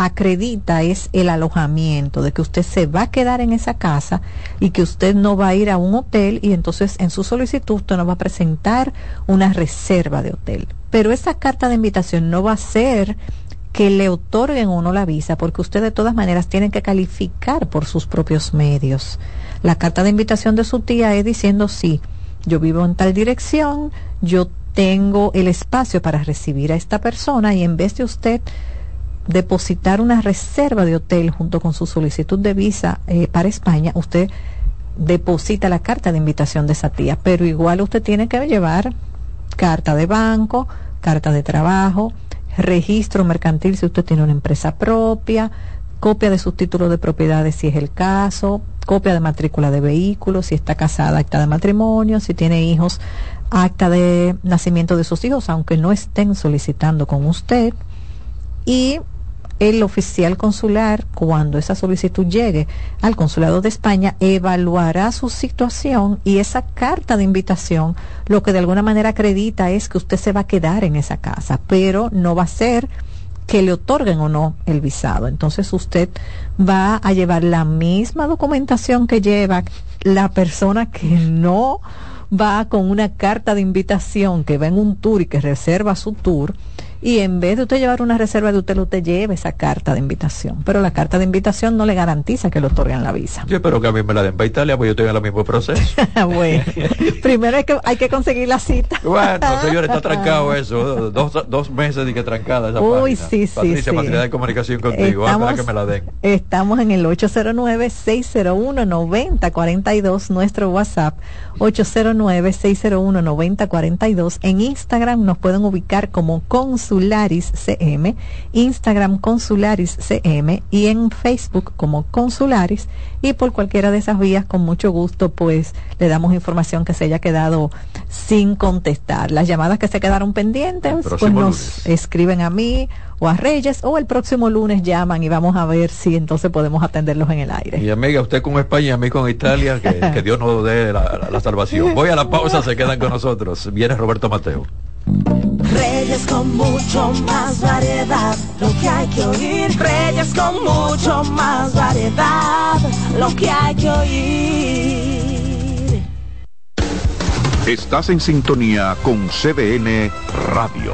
acredita es el alojamiento, de que usted se va a quedar en esa casa y que usted no va a ir a un hotel y entonces en su solicitud usted no va a presentar una reserva de hotel. Pero esa carta de invitación no va a ser que le otorguen uno la visa, porque usted de todas maneras tiene que calificar por sus propios medios. La carta de invitación de su tía es diciendo sí, yo vivo en tal dirección, yo tengo el espacio para recibir a esta persona y en vez de usted depositar una reserva de hotel junto con su solicitud de visa eh, para España, usted deposita la carta de invitación de esa tía, pero igual usted tiene que llevar carta de banco, carta de trabajo, registro mercantil si usted tiene una empresa propia, copia de sus títulos de propiedades si es el caso, copia de matrícula de vehículos, si está casada, acta de matrimonio, si tiene hijos, acta de nacimiento de sus hijos, aunque no estén solicitando con usted, y el oficial consular, cuando esa solicitud llegue al consulado de España, evaluará su situación y esa carta de invitación lo que de alguna manera acredita es que usted se va a quedar en esa casa, pero no va a ser que le otorguen o no el visado. Entonces usted va a llevar la misma documentación que lleva la persona que no va con una carta de invitación, que va en un tour y que reserva su tour y en vez de usted llevar una reserva de hotel, usted lleve esa carta de invitación. Pero la carta de invitación no le garantiza que le otorguen la visa. Yo espero que a mí me la den para Italia, pues yo en el mismo proceso. bueno, primero hay que, hay que conseguir la cita. bueno, señor, está trancado eso. Dos, dos meses de que trancada esa Uy, página. sí, sí, Patricia, sí. facilidad de comunicación contigo. Ah, espera que me la den. Estamos en el 809-601-9042, nuestro WhatsApp 809-601-9042. En Instagram nos pueden ubicar como Consularis CM, Instagram Consularis CM y en Facebook como Consularis. Y por cualquiera de esas vías, con mucho gusto, pues le damos información que se haya quedado sin contestar. Las llamadas que se quedaron pendientes, pues nos lunes. escriben a mí o a Reyes o el próximo lunes llaman y vamos a ver si entonces podemos atenderlos en el aire. Y amiga, usted con España y a mí con Italia, que, que Dios nos dé la, la- la salvación. Voy a la pausa, se quedan con nosotros. Viene Roberto Mateo. Reyes con mucho más variedad, lo que hay que oír. Reyes con mucho más variedad, lo que hay que oír. Estás en sintonía con CDN Radio.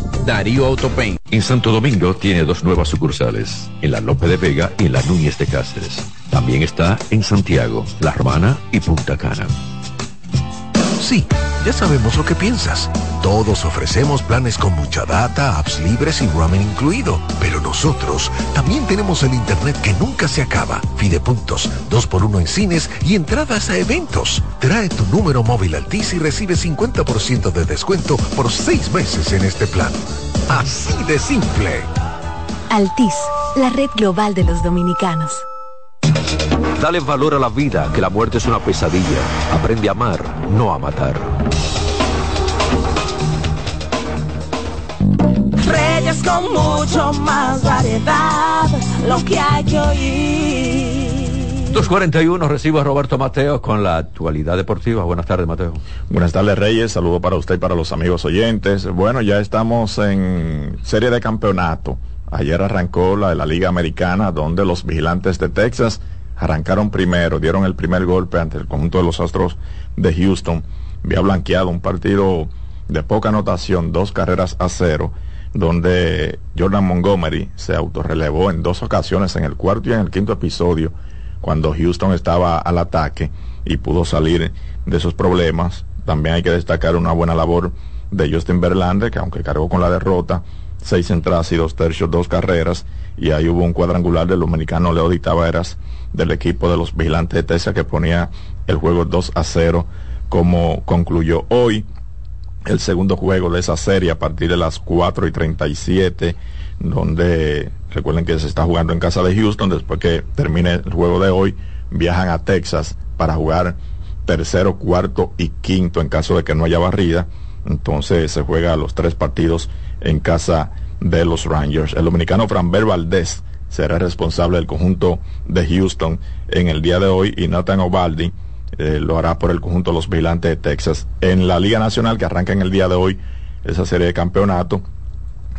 Darío Autopain. En Santo Domingo tiene dos nuevas sucursales, en la Lope de Vega y en la Núñez de Cáceres. También está en Santiago, La Romana y Punta Cana. Sí, ya sabemos lo que piensas. Todos ofrecemos planes con mucha data, apps libres y roaming incluido. Pero nosotros también tenemos el internet que nunca se acaba. Fidepuntos, 2x1 en cines y entradas a eventos. Trae tu número móvil Altis y recibe 50% de descuento por 6 meses en este plan. Así de simple. Altis, la red global de los dominicanos. Dale valor a la vida, que la muerte es una pesadilla. Aprende a amar, no a matar. Reyes con mucho más variedad, lo que hay que oír. 241, recibo a Roberto Mateo con la actualidad deportiva. Buenas tardes, Mateo. Buenas tardes, Reyes. Saludo para usted y para los amigos oyentes. Bueno, ya estamos en serie de campeonato. Ayer arrancó la de la Liga Americana, donde los vigilantes de Texas arrancaron primero, dieron el primer golpe ante el conjunto de los Astros de Houston. Había blanqueado un partido de poca anotación, dos carreras a cero, donde Jordan Montgomery se autorrelevó en dos ocasiones, en el cuarto y en el quinto episodio, cuando Houston estaba al ataque y pudo salir de esos problemas. También hay que destacar una buena labor de Justin Verlander, que aunque cargó con la derrota, seis entradas y dos tercios, dos carreras, y ahí hubo un cuadrangular del dominicano Leody Taveras del equipo de los vigilantes de Texas que ponía el juego 2 a 0 como concluyó hoy el segundo juego de esa serie a partir de las 4 y 37 donde recuerden que se está jugando en casa de Houston después que termine el juego de hoy viajan a Texas para jugar tercero, cuarto y quinto en caso de que no haya barrida entonces se juega los tres partidos en casa de los Rangers. El dominicano Franber Valdés será responsable del conjunto de Houston en el día de hoy y Nathan Ovaldi eh, lo hará por el conjunto de los vigilantes de Texas. En la Liga Nacional que arranca en el día de hoy esa serie de campeonato,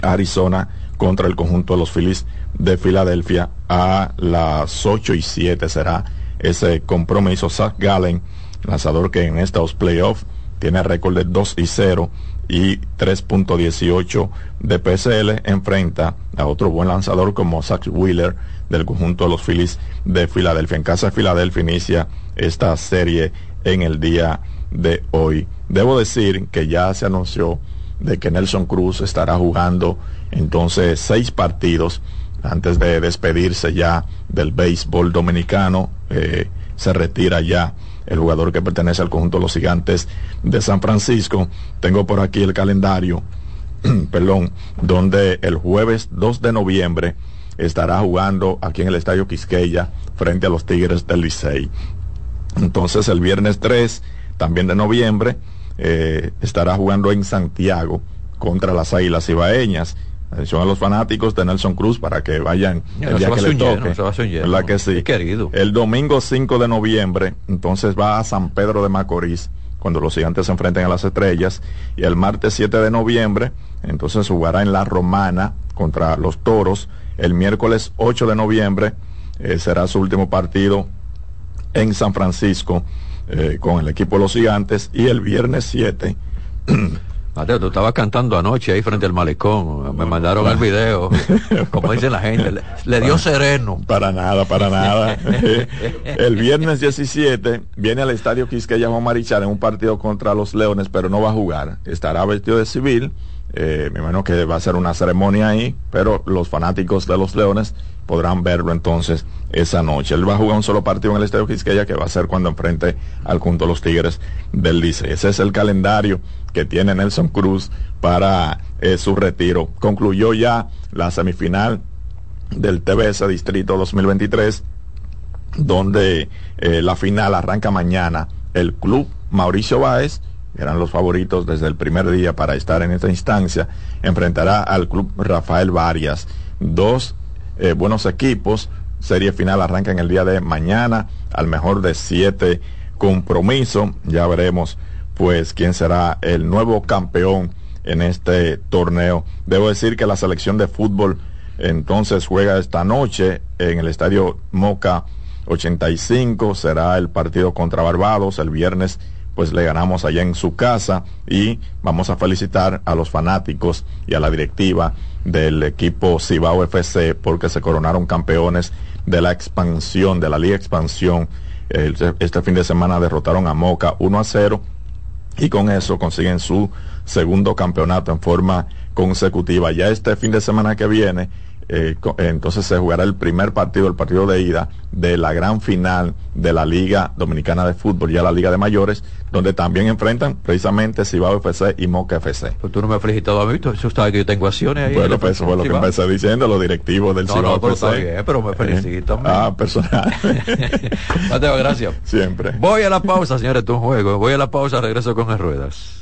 Arizona contra el conjunto de los Phillies de Filadelfia a las 8 y 7 será ese compromiso. Zach Gallen, lanzador que en estos playoffs tiene récord de 2 y 0, y 3.18 de PSL enfrenta a otro buen lanzador como Zach Wheeler del conjunto de los Phillies de Filadelfia. En casa de Filadelfia inicia esta serie en el día de hoy. Debo decir que ya se anunció de que Nelson Cruz estará jugando entonces seis partidos antes de despedirse ya del béisbol dominicano. Eh, se retira ya el jugador que pertenece al conjunto de los gigantes de San Francisco. Tengo por aquí el calendario, perdón, donde el jueves 2 de noviembre estará jugando aquí en el Estadio Quisqueya frente a los Tigres del Licey. Entonces el viernes 3, también de noviembre, eh, estará jugando en Santiago contra las Águilas Ibaeñas. Atención a los fanáticos de Nelson Cruz para que vayan el día que le toque. que sí? Querido. El domingo 5 de noviembre, entonces va a San Pedro de Macorís, cuando los gigantes se enfrenten a las estrellas. Y el martes 7 de noviembre, entonces jugará en La Romana contra los Toros. El miércoles 8 de noviembre eh, será su último partido en San Francisco eh, con el equipo de los gigantes. Y el viernes 7 Mateo, tú estabas cantando anoche ahí frente al malecón. Me mandaron el video. Como dice la gente, le, dio sereno. Para nada, para nada. el viernes 17 viene al estadio Quisqueya Juan Marichal en un partido contra los Leones, pero no va a jugar. Estará vestido de civil. Eh, me imagino que va a ser una ceremonia ahí, pero los fanáticos de los Leones podrán verlo entonces esa noche. Él va a jugar un solo partido en el Estadio Quisqueya que va a ser cuando enfrente al junto los Tigres del Lice. Ese es el calendario que tiene Nelson Cruz para eh, su retiro. Concluyó ya la semifinal del TBS Distrito 2023, donde eh, la final arranca mañana. El club Mauricio Báez, eran los favoritos desde el primer día para estar en esta instancia, enfrentará al club Rafael Varias. Dos eh, buenos equipos. Serie final arranca en el día de mañana, al mejor de siete compromisos. Ya veremos pues quién será el nuevo campeón en este torneo. Debo decir que la selección de fútbol entonces juega esta noche en el estadio Moca 85. Será el partido contra Barbados el viernes pues le ganamos allá en su casa y vamos a felicitar a los fanáticos y a la directiva del equipo Cibao FC porque se coronaron campeones de la expansión, de la Liga Expansión. Este fin de semana derrotaron a Moca 1 a 0 y con eso consiguen su segundo campeonato en forma consecutiva. Ya este fin de semana que viene eh, entonces se jugará el primer partido, el partido de ida de la gran final de la Liga Dominicana de Fútbol, ya la Liga de Mayores, donde también enfrentan precisamente Cibao FC y Moca FC. Pues tú no me has felicitado a mí, eso está que yo tengo acciones ahí. Bueno, pues eso fue lo que empecé diciendo, los directivos del Cibao no, FC. pero me felicito. ah, personal. Mateo, gracias. Siempre. Voy a la pausa, señores, tu juego. Voy a la pausa, regreso con las ruedas.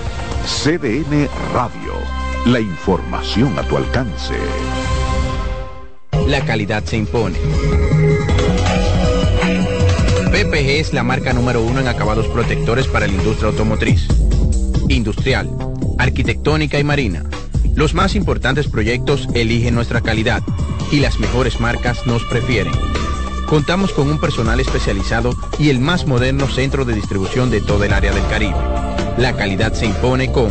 CDN Radio. La información a tu alcance. La calidad se impone. PPG es la marca número uno en acabados protectores para la industria automotriz, industrial, arquitectónica y marina. Los más importantes proyectos eligen nuestra calidad y las mejores marcas nos prefieren. Contamos con un personal especializado y el más moderno centro de distribución de todo el área del Caribe la calidad se impone con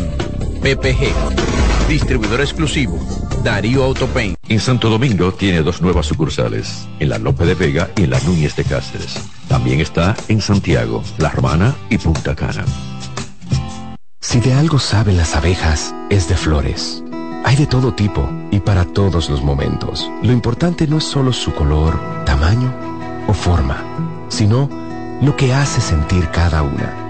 PPG, distribuidor exclusivo, Darío Autopain. En Santo Domingo tiene dos nuevas sucursales, en la Lope de Vega y en la Núñez de Cáceres. También está en Santiago, La Romana y Punta Cana. Si de algo saben las abejas, es de flores. Hay de todo tipo y para todos los momentos. Lo importante no es solo su color, tamaño o forma, sino lo que hace sentir cada una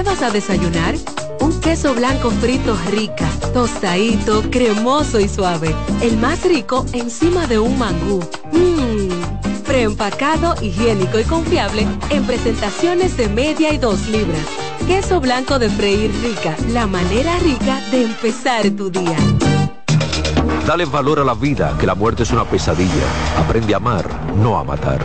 ¿Qué vas a desayunar? Un queso blanco frito rica, tostadito, cremoso y suave. El más rico encima de un mangú. Mmm, preempacado, higiénico y confiable en presentaciones de media y dos libras. Queso blanco de freír rica, la manera rica de empezar tu día. Dale valor a la vida, que la muerte es una pesadilla. Aprende a amar, no a matar.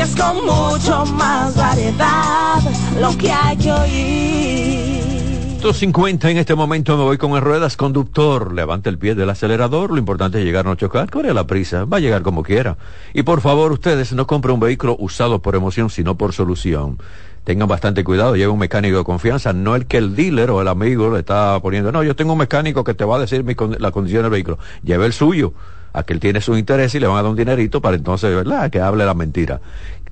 Reyes con mucho más variedad, lo que hay que oír. 250 en este momento me voy con ruedas, conductor, levanta el pie del acelerador, lo importante es llegar no chocar, corre a la prisa, va a llegar como quiera. Y por favor ustedes no compren un vehículo usado por emoción, sino por solución. Tengan bastante cuidado, lleve un mecánico de confianza, no el que el dealer o el amigo le está poniendo, no, yo tengo un mecánico que te va a decir la condición del vehículo, lleve el suyo a que él tiene su interés y le van a dar un dinerito para entonces, ¿verdad?, que hable la mentira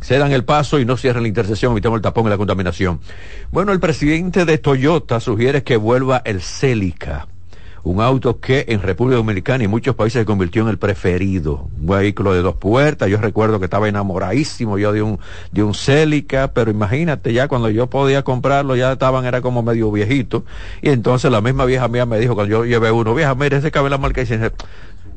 cedan el paso y no cierren la intersección, evitemos el tapón y la contaminación. Bueno, el presidente de Toyota sugiere que vuelva el Celica, un auto que en República Dominicana y muchos países se convirtió en el preferido, un vehículo de dos puertas, yo recuerdo que estaba enamoradísimo yo de un, de un Celica, pero imagínate, ya cuando yo podía comprarlo ya estaban, era como medio viejito, y entonces la misma vieja mía me dijo, cuando yo llevé uno, vieja, mire, ese cabe la marca y dice,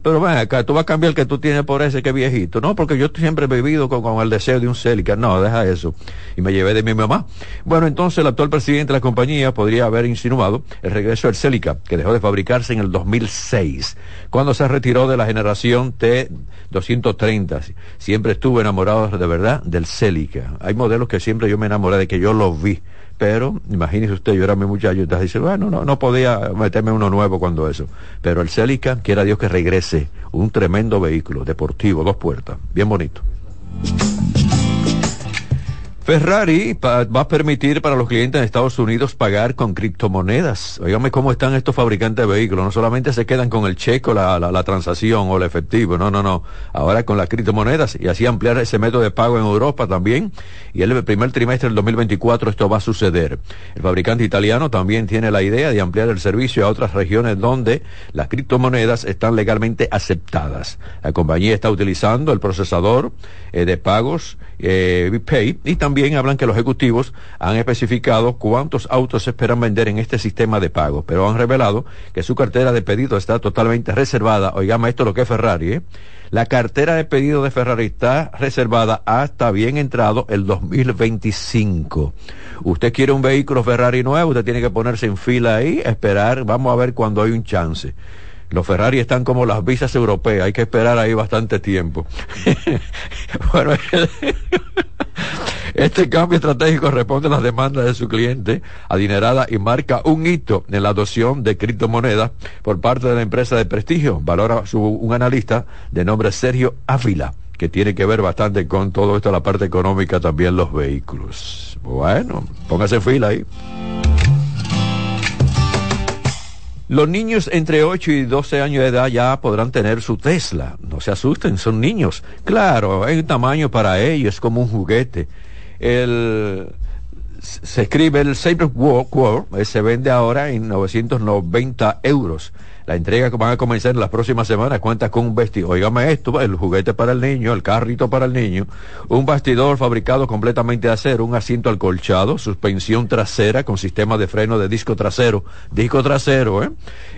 pero ven acá, tú vas a cambiar el que tú tienes por ese que viejito. No, porque yo siempre he vivido con, el deseo de un Celica. No, deja eso. Y me llevé de mi mamá. Bueno, entonces el actual presidente de la compañía podría haber insinuado el regreso del Celica, que dejó de fabricarse en el 2006, cuando se retiró de la generación T230. Siempre estuve enamorado de verdad del Celica. Hay modelos que siempre yo me enamoré de que yo los vi pero imagínese usted, yo era mi muchacho, y dice, bueno, no, no podía meterme uno nuevo cuando eso. Pero el Celica, quiera Dios que regrese, un tremendo vehículo deportivo, dos puertas, bien bonito. Ferrari va a permitir para los clientes de Estados Unidos pagar con criptomonedas. Óigame cómo están estos fabricantes de vehículos. No solamente se quedan con el cheque o la, la, transacción o el efectivo. No, no, no. Ahora con las criptomonedas y así ampliar ese método de pago en Europa también. Y el primer trimestre del 2024 esto va a suceder. El fabricante italiano también tiene la idea de ampliar el servicio a otras regiones donde las criptomonedas están legalmente aceptadas. La compañía está utilizando el procesador eh, de pagos eh, y también también hablan que los ejecutivos han especificado cuántos autos esperan vender en este sistema de pago, pero han revelado que su cartera de pedido está totalmente reservada. Oigamos esto lo que es Ferrari, ¿eh? La cartera de pedido de Ferrari está reservada hasta bien entrado el 2025. Usted quiere un vehículo Ferrari nuevo, usted tiene que ponerse en fila ahí, esperar, vamos a ver cuando hay un chance. Los Ferrari están como las visas europeas, hay que esperar ahí bastante tiempo. bueno, este cambio estratégico responde a las demandas de su cliente adinerada y marca un hito en la adopción de criptomonedas por parte de la empresa de prestigio, valora su, un analista de nombre Sergio Ávila que tiene que ver bastante con todo esto, la parte económica, también los vehículos. Bueno, póngase fila ahí. Los niños entre 8 y 12 años de edad ya podrán tener su Tesla. No se asusten, son niños. Claro, hay un tamaño para ellos, es como un juguete. El, se escribe el Saber World, se vende ahora en 990 euros. La entrega que van a comenzar en las próximas semanas cuenta con un vestido. Óigame esto, el juguete para el niño, el carrito para el niño, un bastidor fabricado completamente de acero, un asiento alcolchado, suspensión trasera con sistema de freno de disco trasero, disco trasero, ¿eh?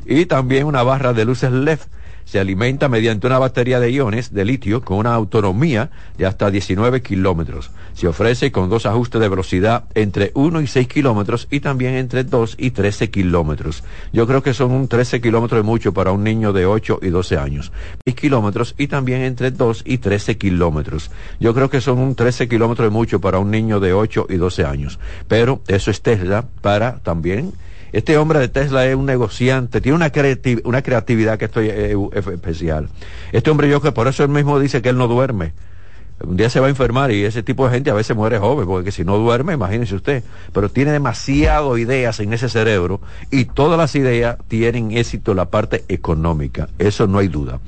Y también una barra de luces LED se alimenta mediante una batería de iones de litio con una autonomía de hasta 19 kilómetros. Se ofrece con dos ajustes de velocidad entre 1 y 6 kilómetros y también entre 2 y 13 kilómetros. Yo creo que son un 13 kilómetros de mucho para un niño de 8 y 12 años. 6 kilómetros y también entre 2 y 13 kilómetros. Yo creo que son un 13 kilómetros de mucho para un niño de 8 y 12 años. Pero eso es Tesla para también este hombre de Tesla es un negociante, tiene una, una creatividad que estoy, es especial. Este hombre yo que por eso él mismo dice que él no duerme un día se va a enfermar y ese tipo de gente a veces muere joven, porque si no duerme, imagínese usted, pero tiene demasiado ideas en ese cerebro y todas las ideas tienen éxito en la parte económica, eso no hay duda.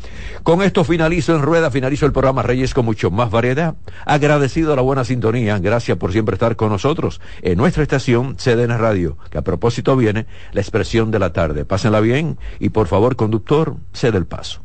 Con esto finalizo en rueda, finalizo el programa Reyes con mucho más variedad. Agradecido a la buena sintonía, gracias por siempre estar con nosotros en nuestra estación CDN Radio, que a propósito viene la expresión de la tarde. Pásenla bien y por favor, conductor, cede el paso.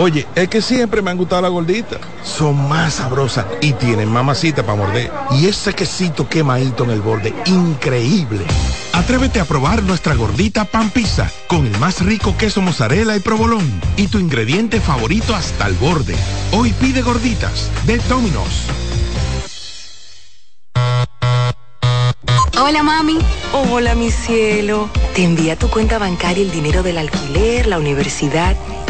Oye, es que siempre me han gustado las gorditas. Son más sabrosas y tienen mamacita para morder. Y ese quesito quemadito en el borde, increíble. Atrévete a probar nuestra gordita pan pizza con el más rico queso mozzarella y provolón y tu ingrediente favorito hasta el borde. Hoy pide gorditas de Domino's. Hola mami. Hola mi cielo. Te envía tu cuenta bancaria el dinero del alquiler, la universidad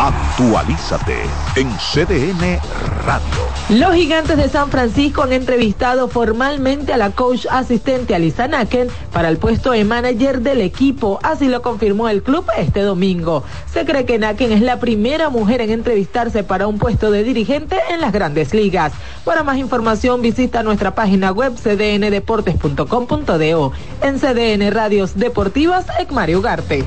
Actualízate en CDN Radio. Los gigantes de San Francisco han entrevistado formalmente a la coach asistente Alisa Naken para el puesto de manager del equipo, así lo confirmó el club este domingo. Se cree que Naken es la primera mujer en entrevistarse para un puesto de dirigente en las grandes ligas. Para más información visita nuestra página web cdndeportes.com.do. En CDN Radios Deportivas, Ecmario Ugarte.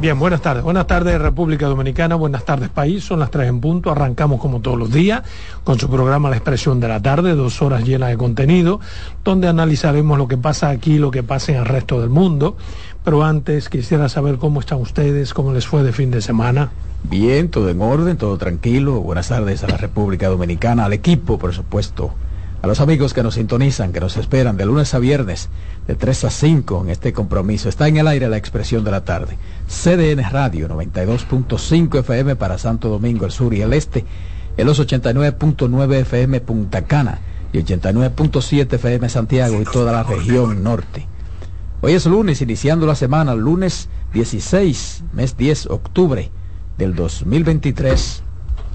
Bien, buenas tardes. Buenas tardes República Dominicana, buenas tardes país. Son las tres en punto. Arrancamos como todos los días con su programa La Expresión de la Tarde, dos horas llenas de contenido, donde analizaremos lo que pasa aquí, lo que pasa en el resto del mundo. Pero antes quisiera saber cómo están ustedes, cómo les fue de fin de semana. Bien, todo en orden, todo tranquilo. Buenas tardes a la República Dominicana, al equipo, por supuesto, a los amigos que nos sintonizan, que nos esperan de lunes a viernes, de 3 a 5 en este compromiso. Está en el aire la expresión de la tarde. CDN Radio 92.5 FM para Santo Domingo, el sur y el este, en los 89.9 FM Punta Cana y 89.7 FM Santiago y toda la región norte. Hoy es lunes, iniciando la semana, lunes 16, mes 10, octubre del 2023.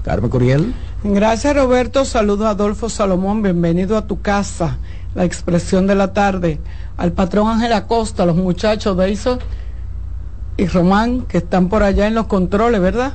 Carmen Curiel. Gracias Roberto, saludo a Adolfo Salomón, bienvenido a tu casa, la expresión de la tarde, al patrón Ángel Acosta, a los muchachos de ISO y Román que están por allá en los controles, ¿verdad?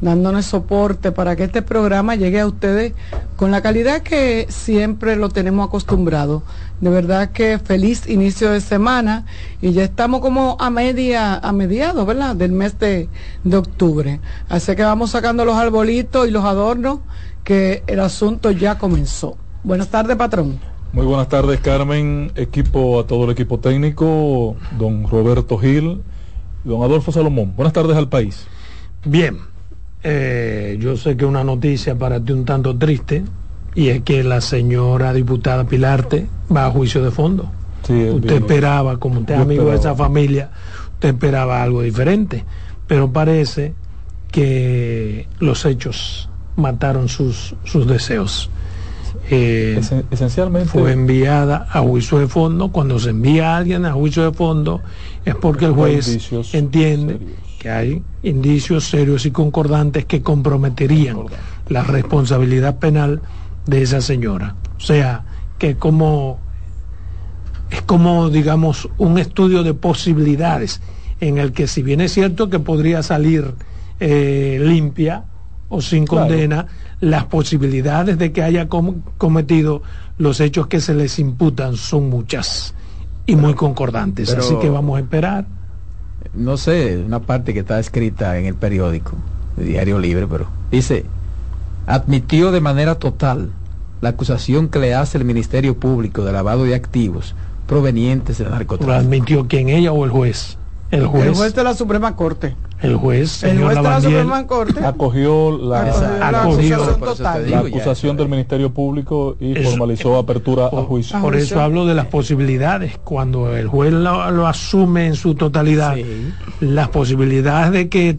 Dándonos soporte para que este programa llegue a ustedes con la calidad que siempre lo tenemos acostumbrado. De verdad que feliz inicio de semana y ya estamos como a media, a mediados, ¿verdad? Del mes de, de octubre. Así que vamos sacando los arbolitos y los adornos que el asunto ya comenzó. Buenas tardes, patrón. Muy buenas tardes, Carmen, equipo, a todo el equipo técnico, don Roberto Gil, don Adolfo Salomón. Buenas tardes al país. Bien, eh, yo sé que una noticia para ti un tanto triste y es que la señora diputada Pilarte va a juicio de fondo. Sí, usted bien. esperaba, como usted es amigo de esa familia, usted esperaba algo diferente, pero parece que los hechos mataron sus, sus deseos. Eh, Esen- esencialmente fue enviada a juicio de fondo. Cuando se envía a alguien a juicio de fondo es porque el juez entiende que hay indicios serios y concordantes que comprometerían la responsabilidad penal de esa señora. O sea, que como es como digamos un estudio de posibilidades en el que si bien es cierto que podría salir eh, limpia o sin Claro. condena, las posibilidades de que haya com- cometido los hechos que se les imputan son muchas y muy concordantes. Así que vamos a esperar. no sé, una parte que está escrita en el periódico, Diario Libre, pero dice, admitió de manera total la acusación que le hace el Ministerio Público de lavado de activos provenientes del ¿Lo narcotráfico. admitió quién ella o el juez? El juez. El juez de la Suprema Corte. El juez, El señor juez de la Lavandiel, Suprema Corte acogió la, acogió la acogió. acusación Por total. la del Ministerio Público y Eso- formalizó apertura a juicio. Por eso hablo de las posibilidades. Cuando el juez lo, lo asume en su totalidad, Sí. las posibilidades de que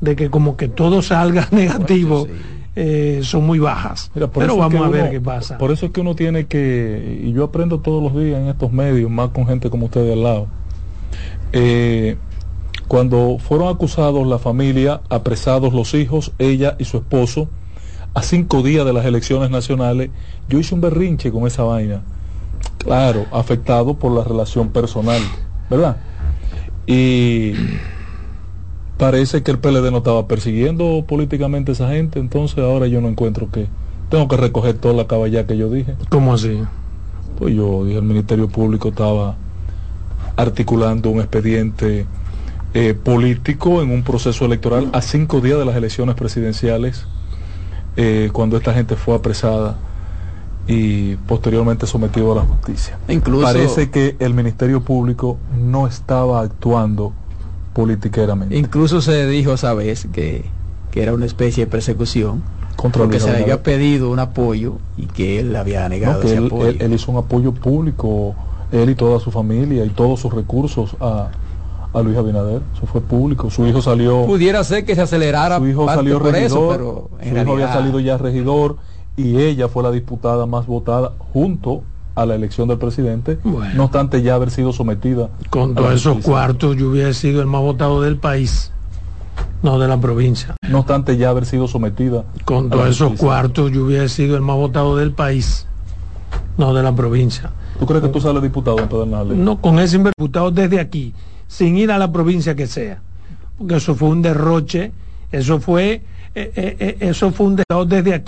de que como que todo salga negativo sí. eh, son muy bajas. Mira, por Pero vamos a ver uno- qué pasa. Por eso es que uno tiene que, y yo aprendo todos los días en estos medios, más con gente como ustedes al lado. Eh, cuando fueron acusados la familia, apresados los hijos, ella y su esposo, a cinco días de las elecciones nacionales, yo hice un berrinche con esa vaina. Claro, afectado por la relación personal, ¿verdad? Y parece que el PLD no estaba persiguiendo políticamente a esa gente, entonces ahora yo no encuentro que tengo que recoger toda la caballa que yo dije. ¿Cómo así? Pues yo dije, el Ministerio Público estaba articulando un expediente eh, político en un proceso electoral a cinco días de las elecciones presidenciales, eh, cuando esta gente fue apresada y posteriormente sometido a la justicia. Incluso- Parece que el Ministerio Público no estaba actuando politiqueramente. Incluso se dijo esa vez que, que era una especie de persecución Contra porque se le había pedido un apoyo y que él había negado No, que ese él, apoyo. él- él hizo un apoyo público, él y toda su familia y todos sus recursos a, a Luis Abinader. Eso fue público. Su hijo salió. Pudiera ser que se acelerara Su hijo salió regidor. eso, pero en su hijo había salido ya regidor y ella fue la diputada más votada junto a la elección del presidente. Bueno. No obstante ya haber sido sometida. Con todos esos cuartos yo hubiera sido el más votado del país, no de la provincia. No obstante ya haber sido sometida. Con todos esos cuartos yo hubiera sido el más votado del país, no de la provincia. ¿Tú crees que tú sales diputado en Pedernales? No, con ese diputado desde aquí, sin ir a la provincia que sea. Porque eso fue un derroche, eso fue, eh, eh, eh, eso fue un derroche desde aquí.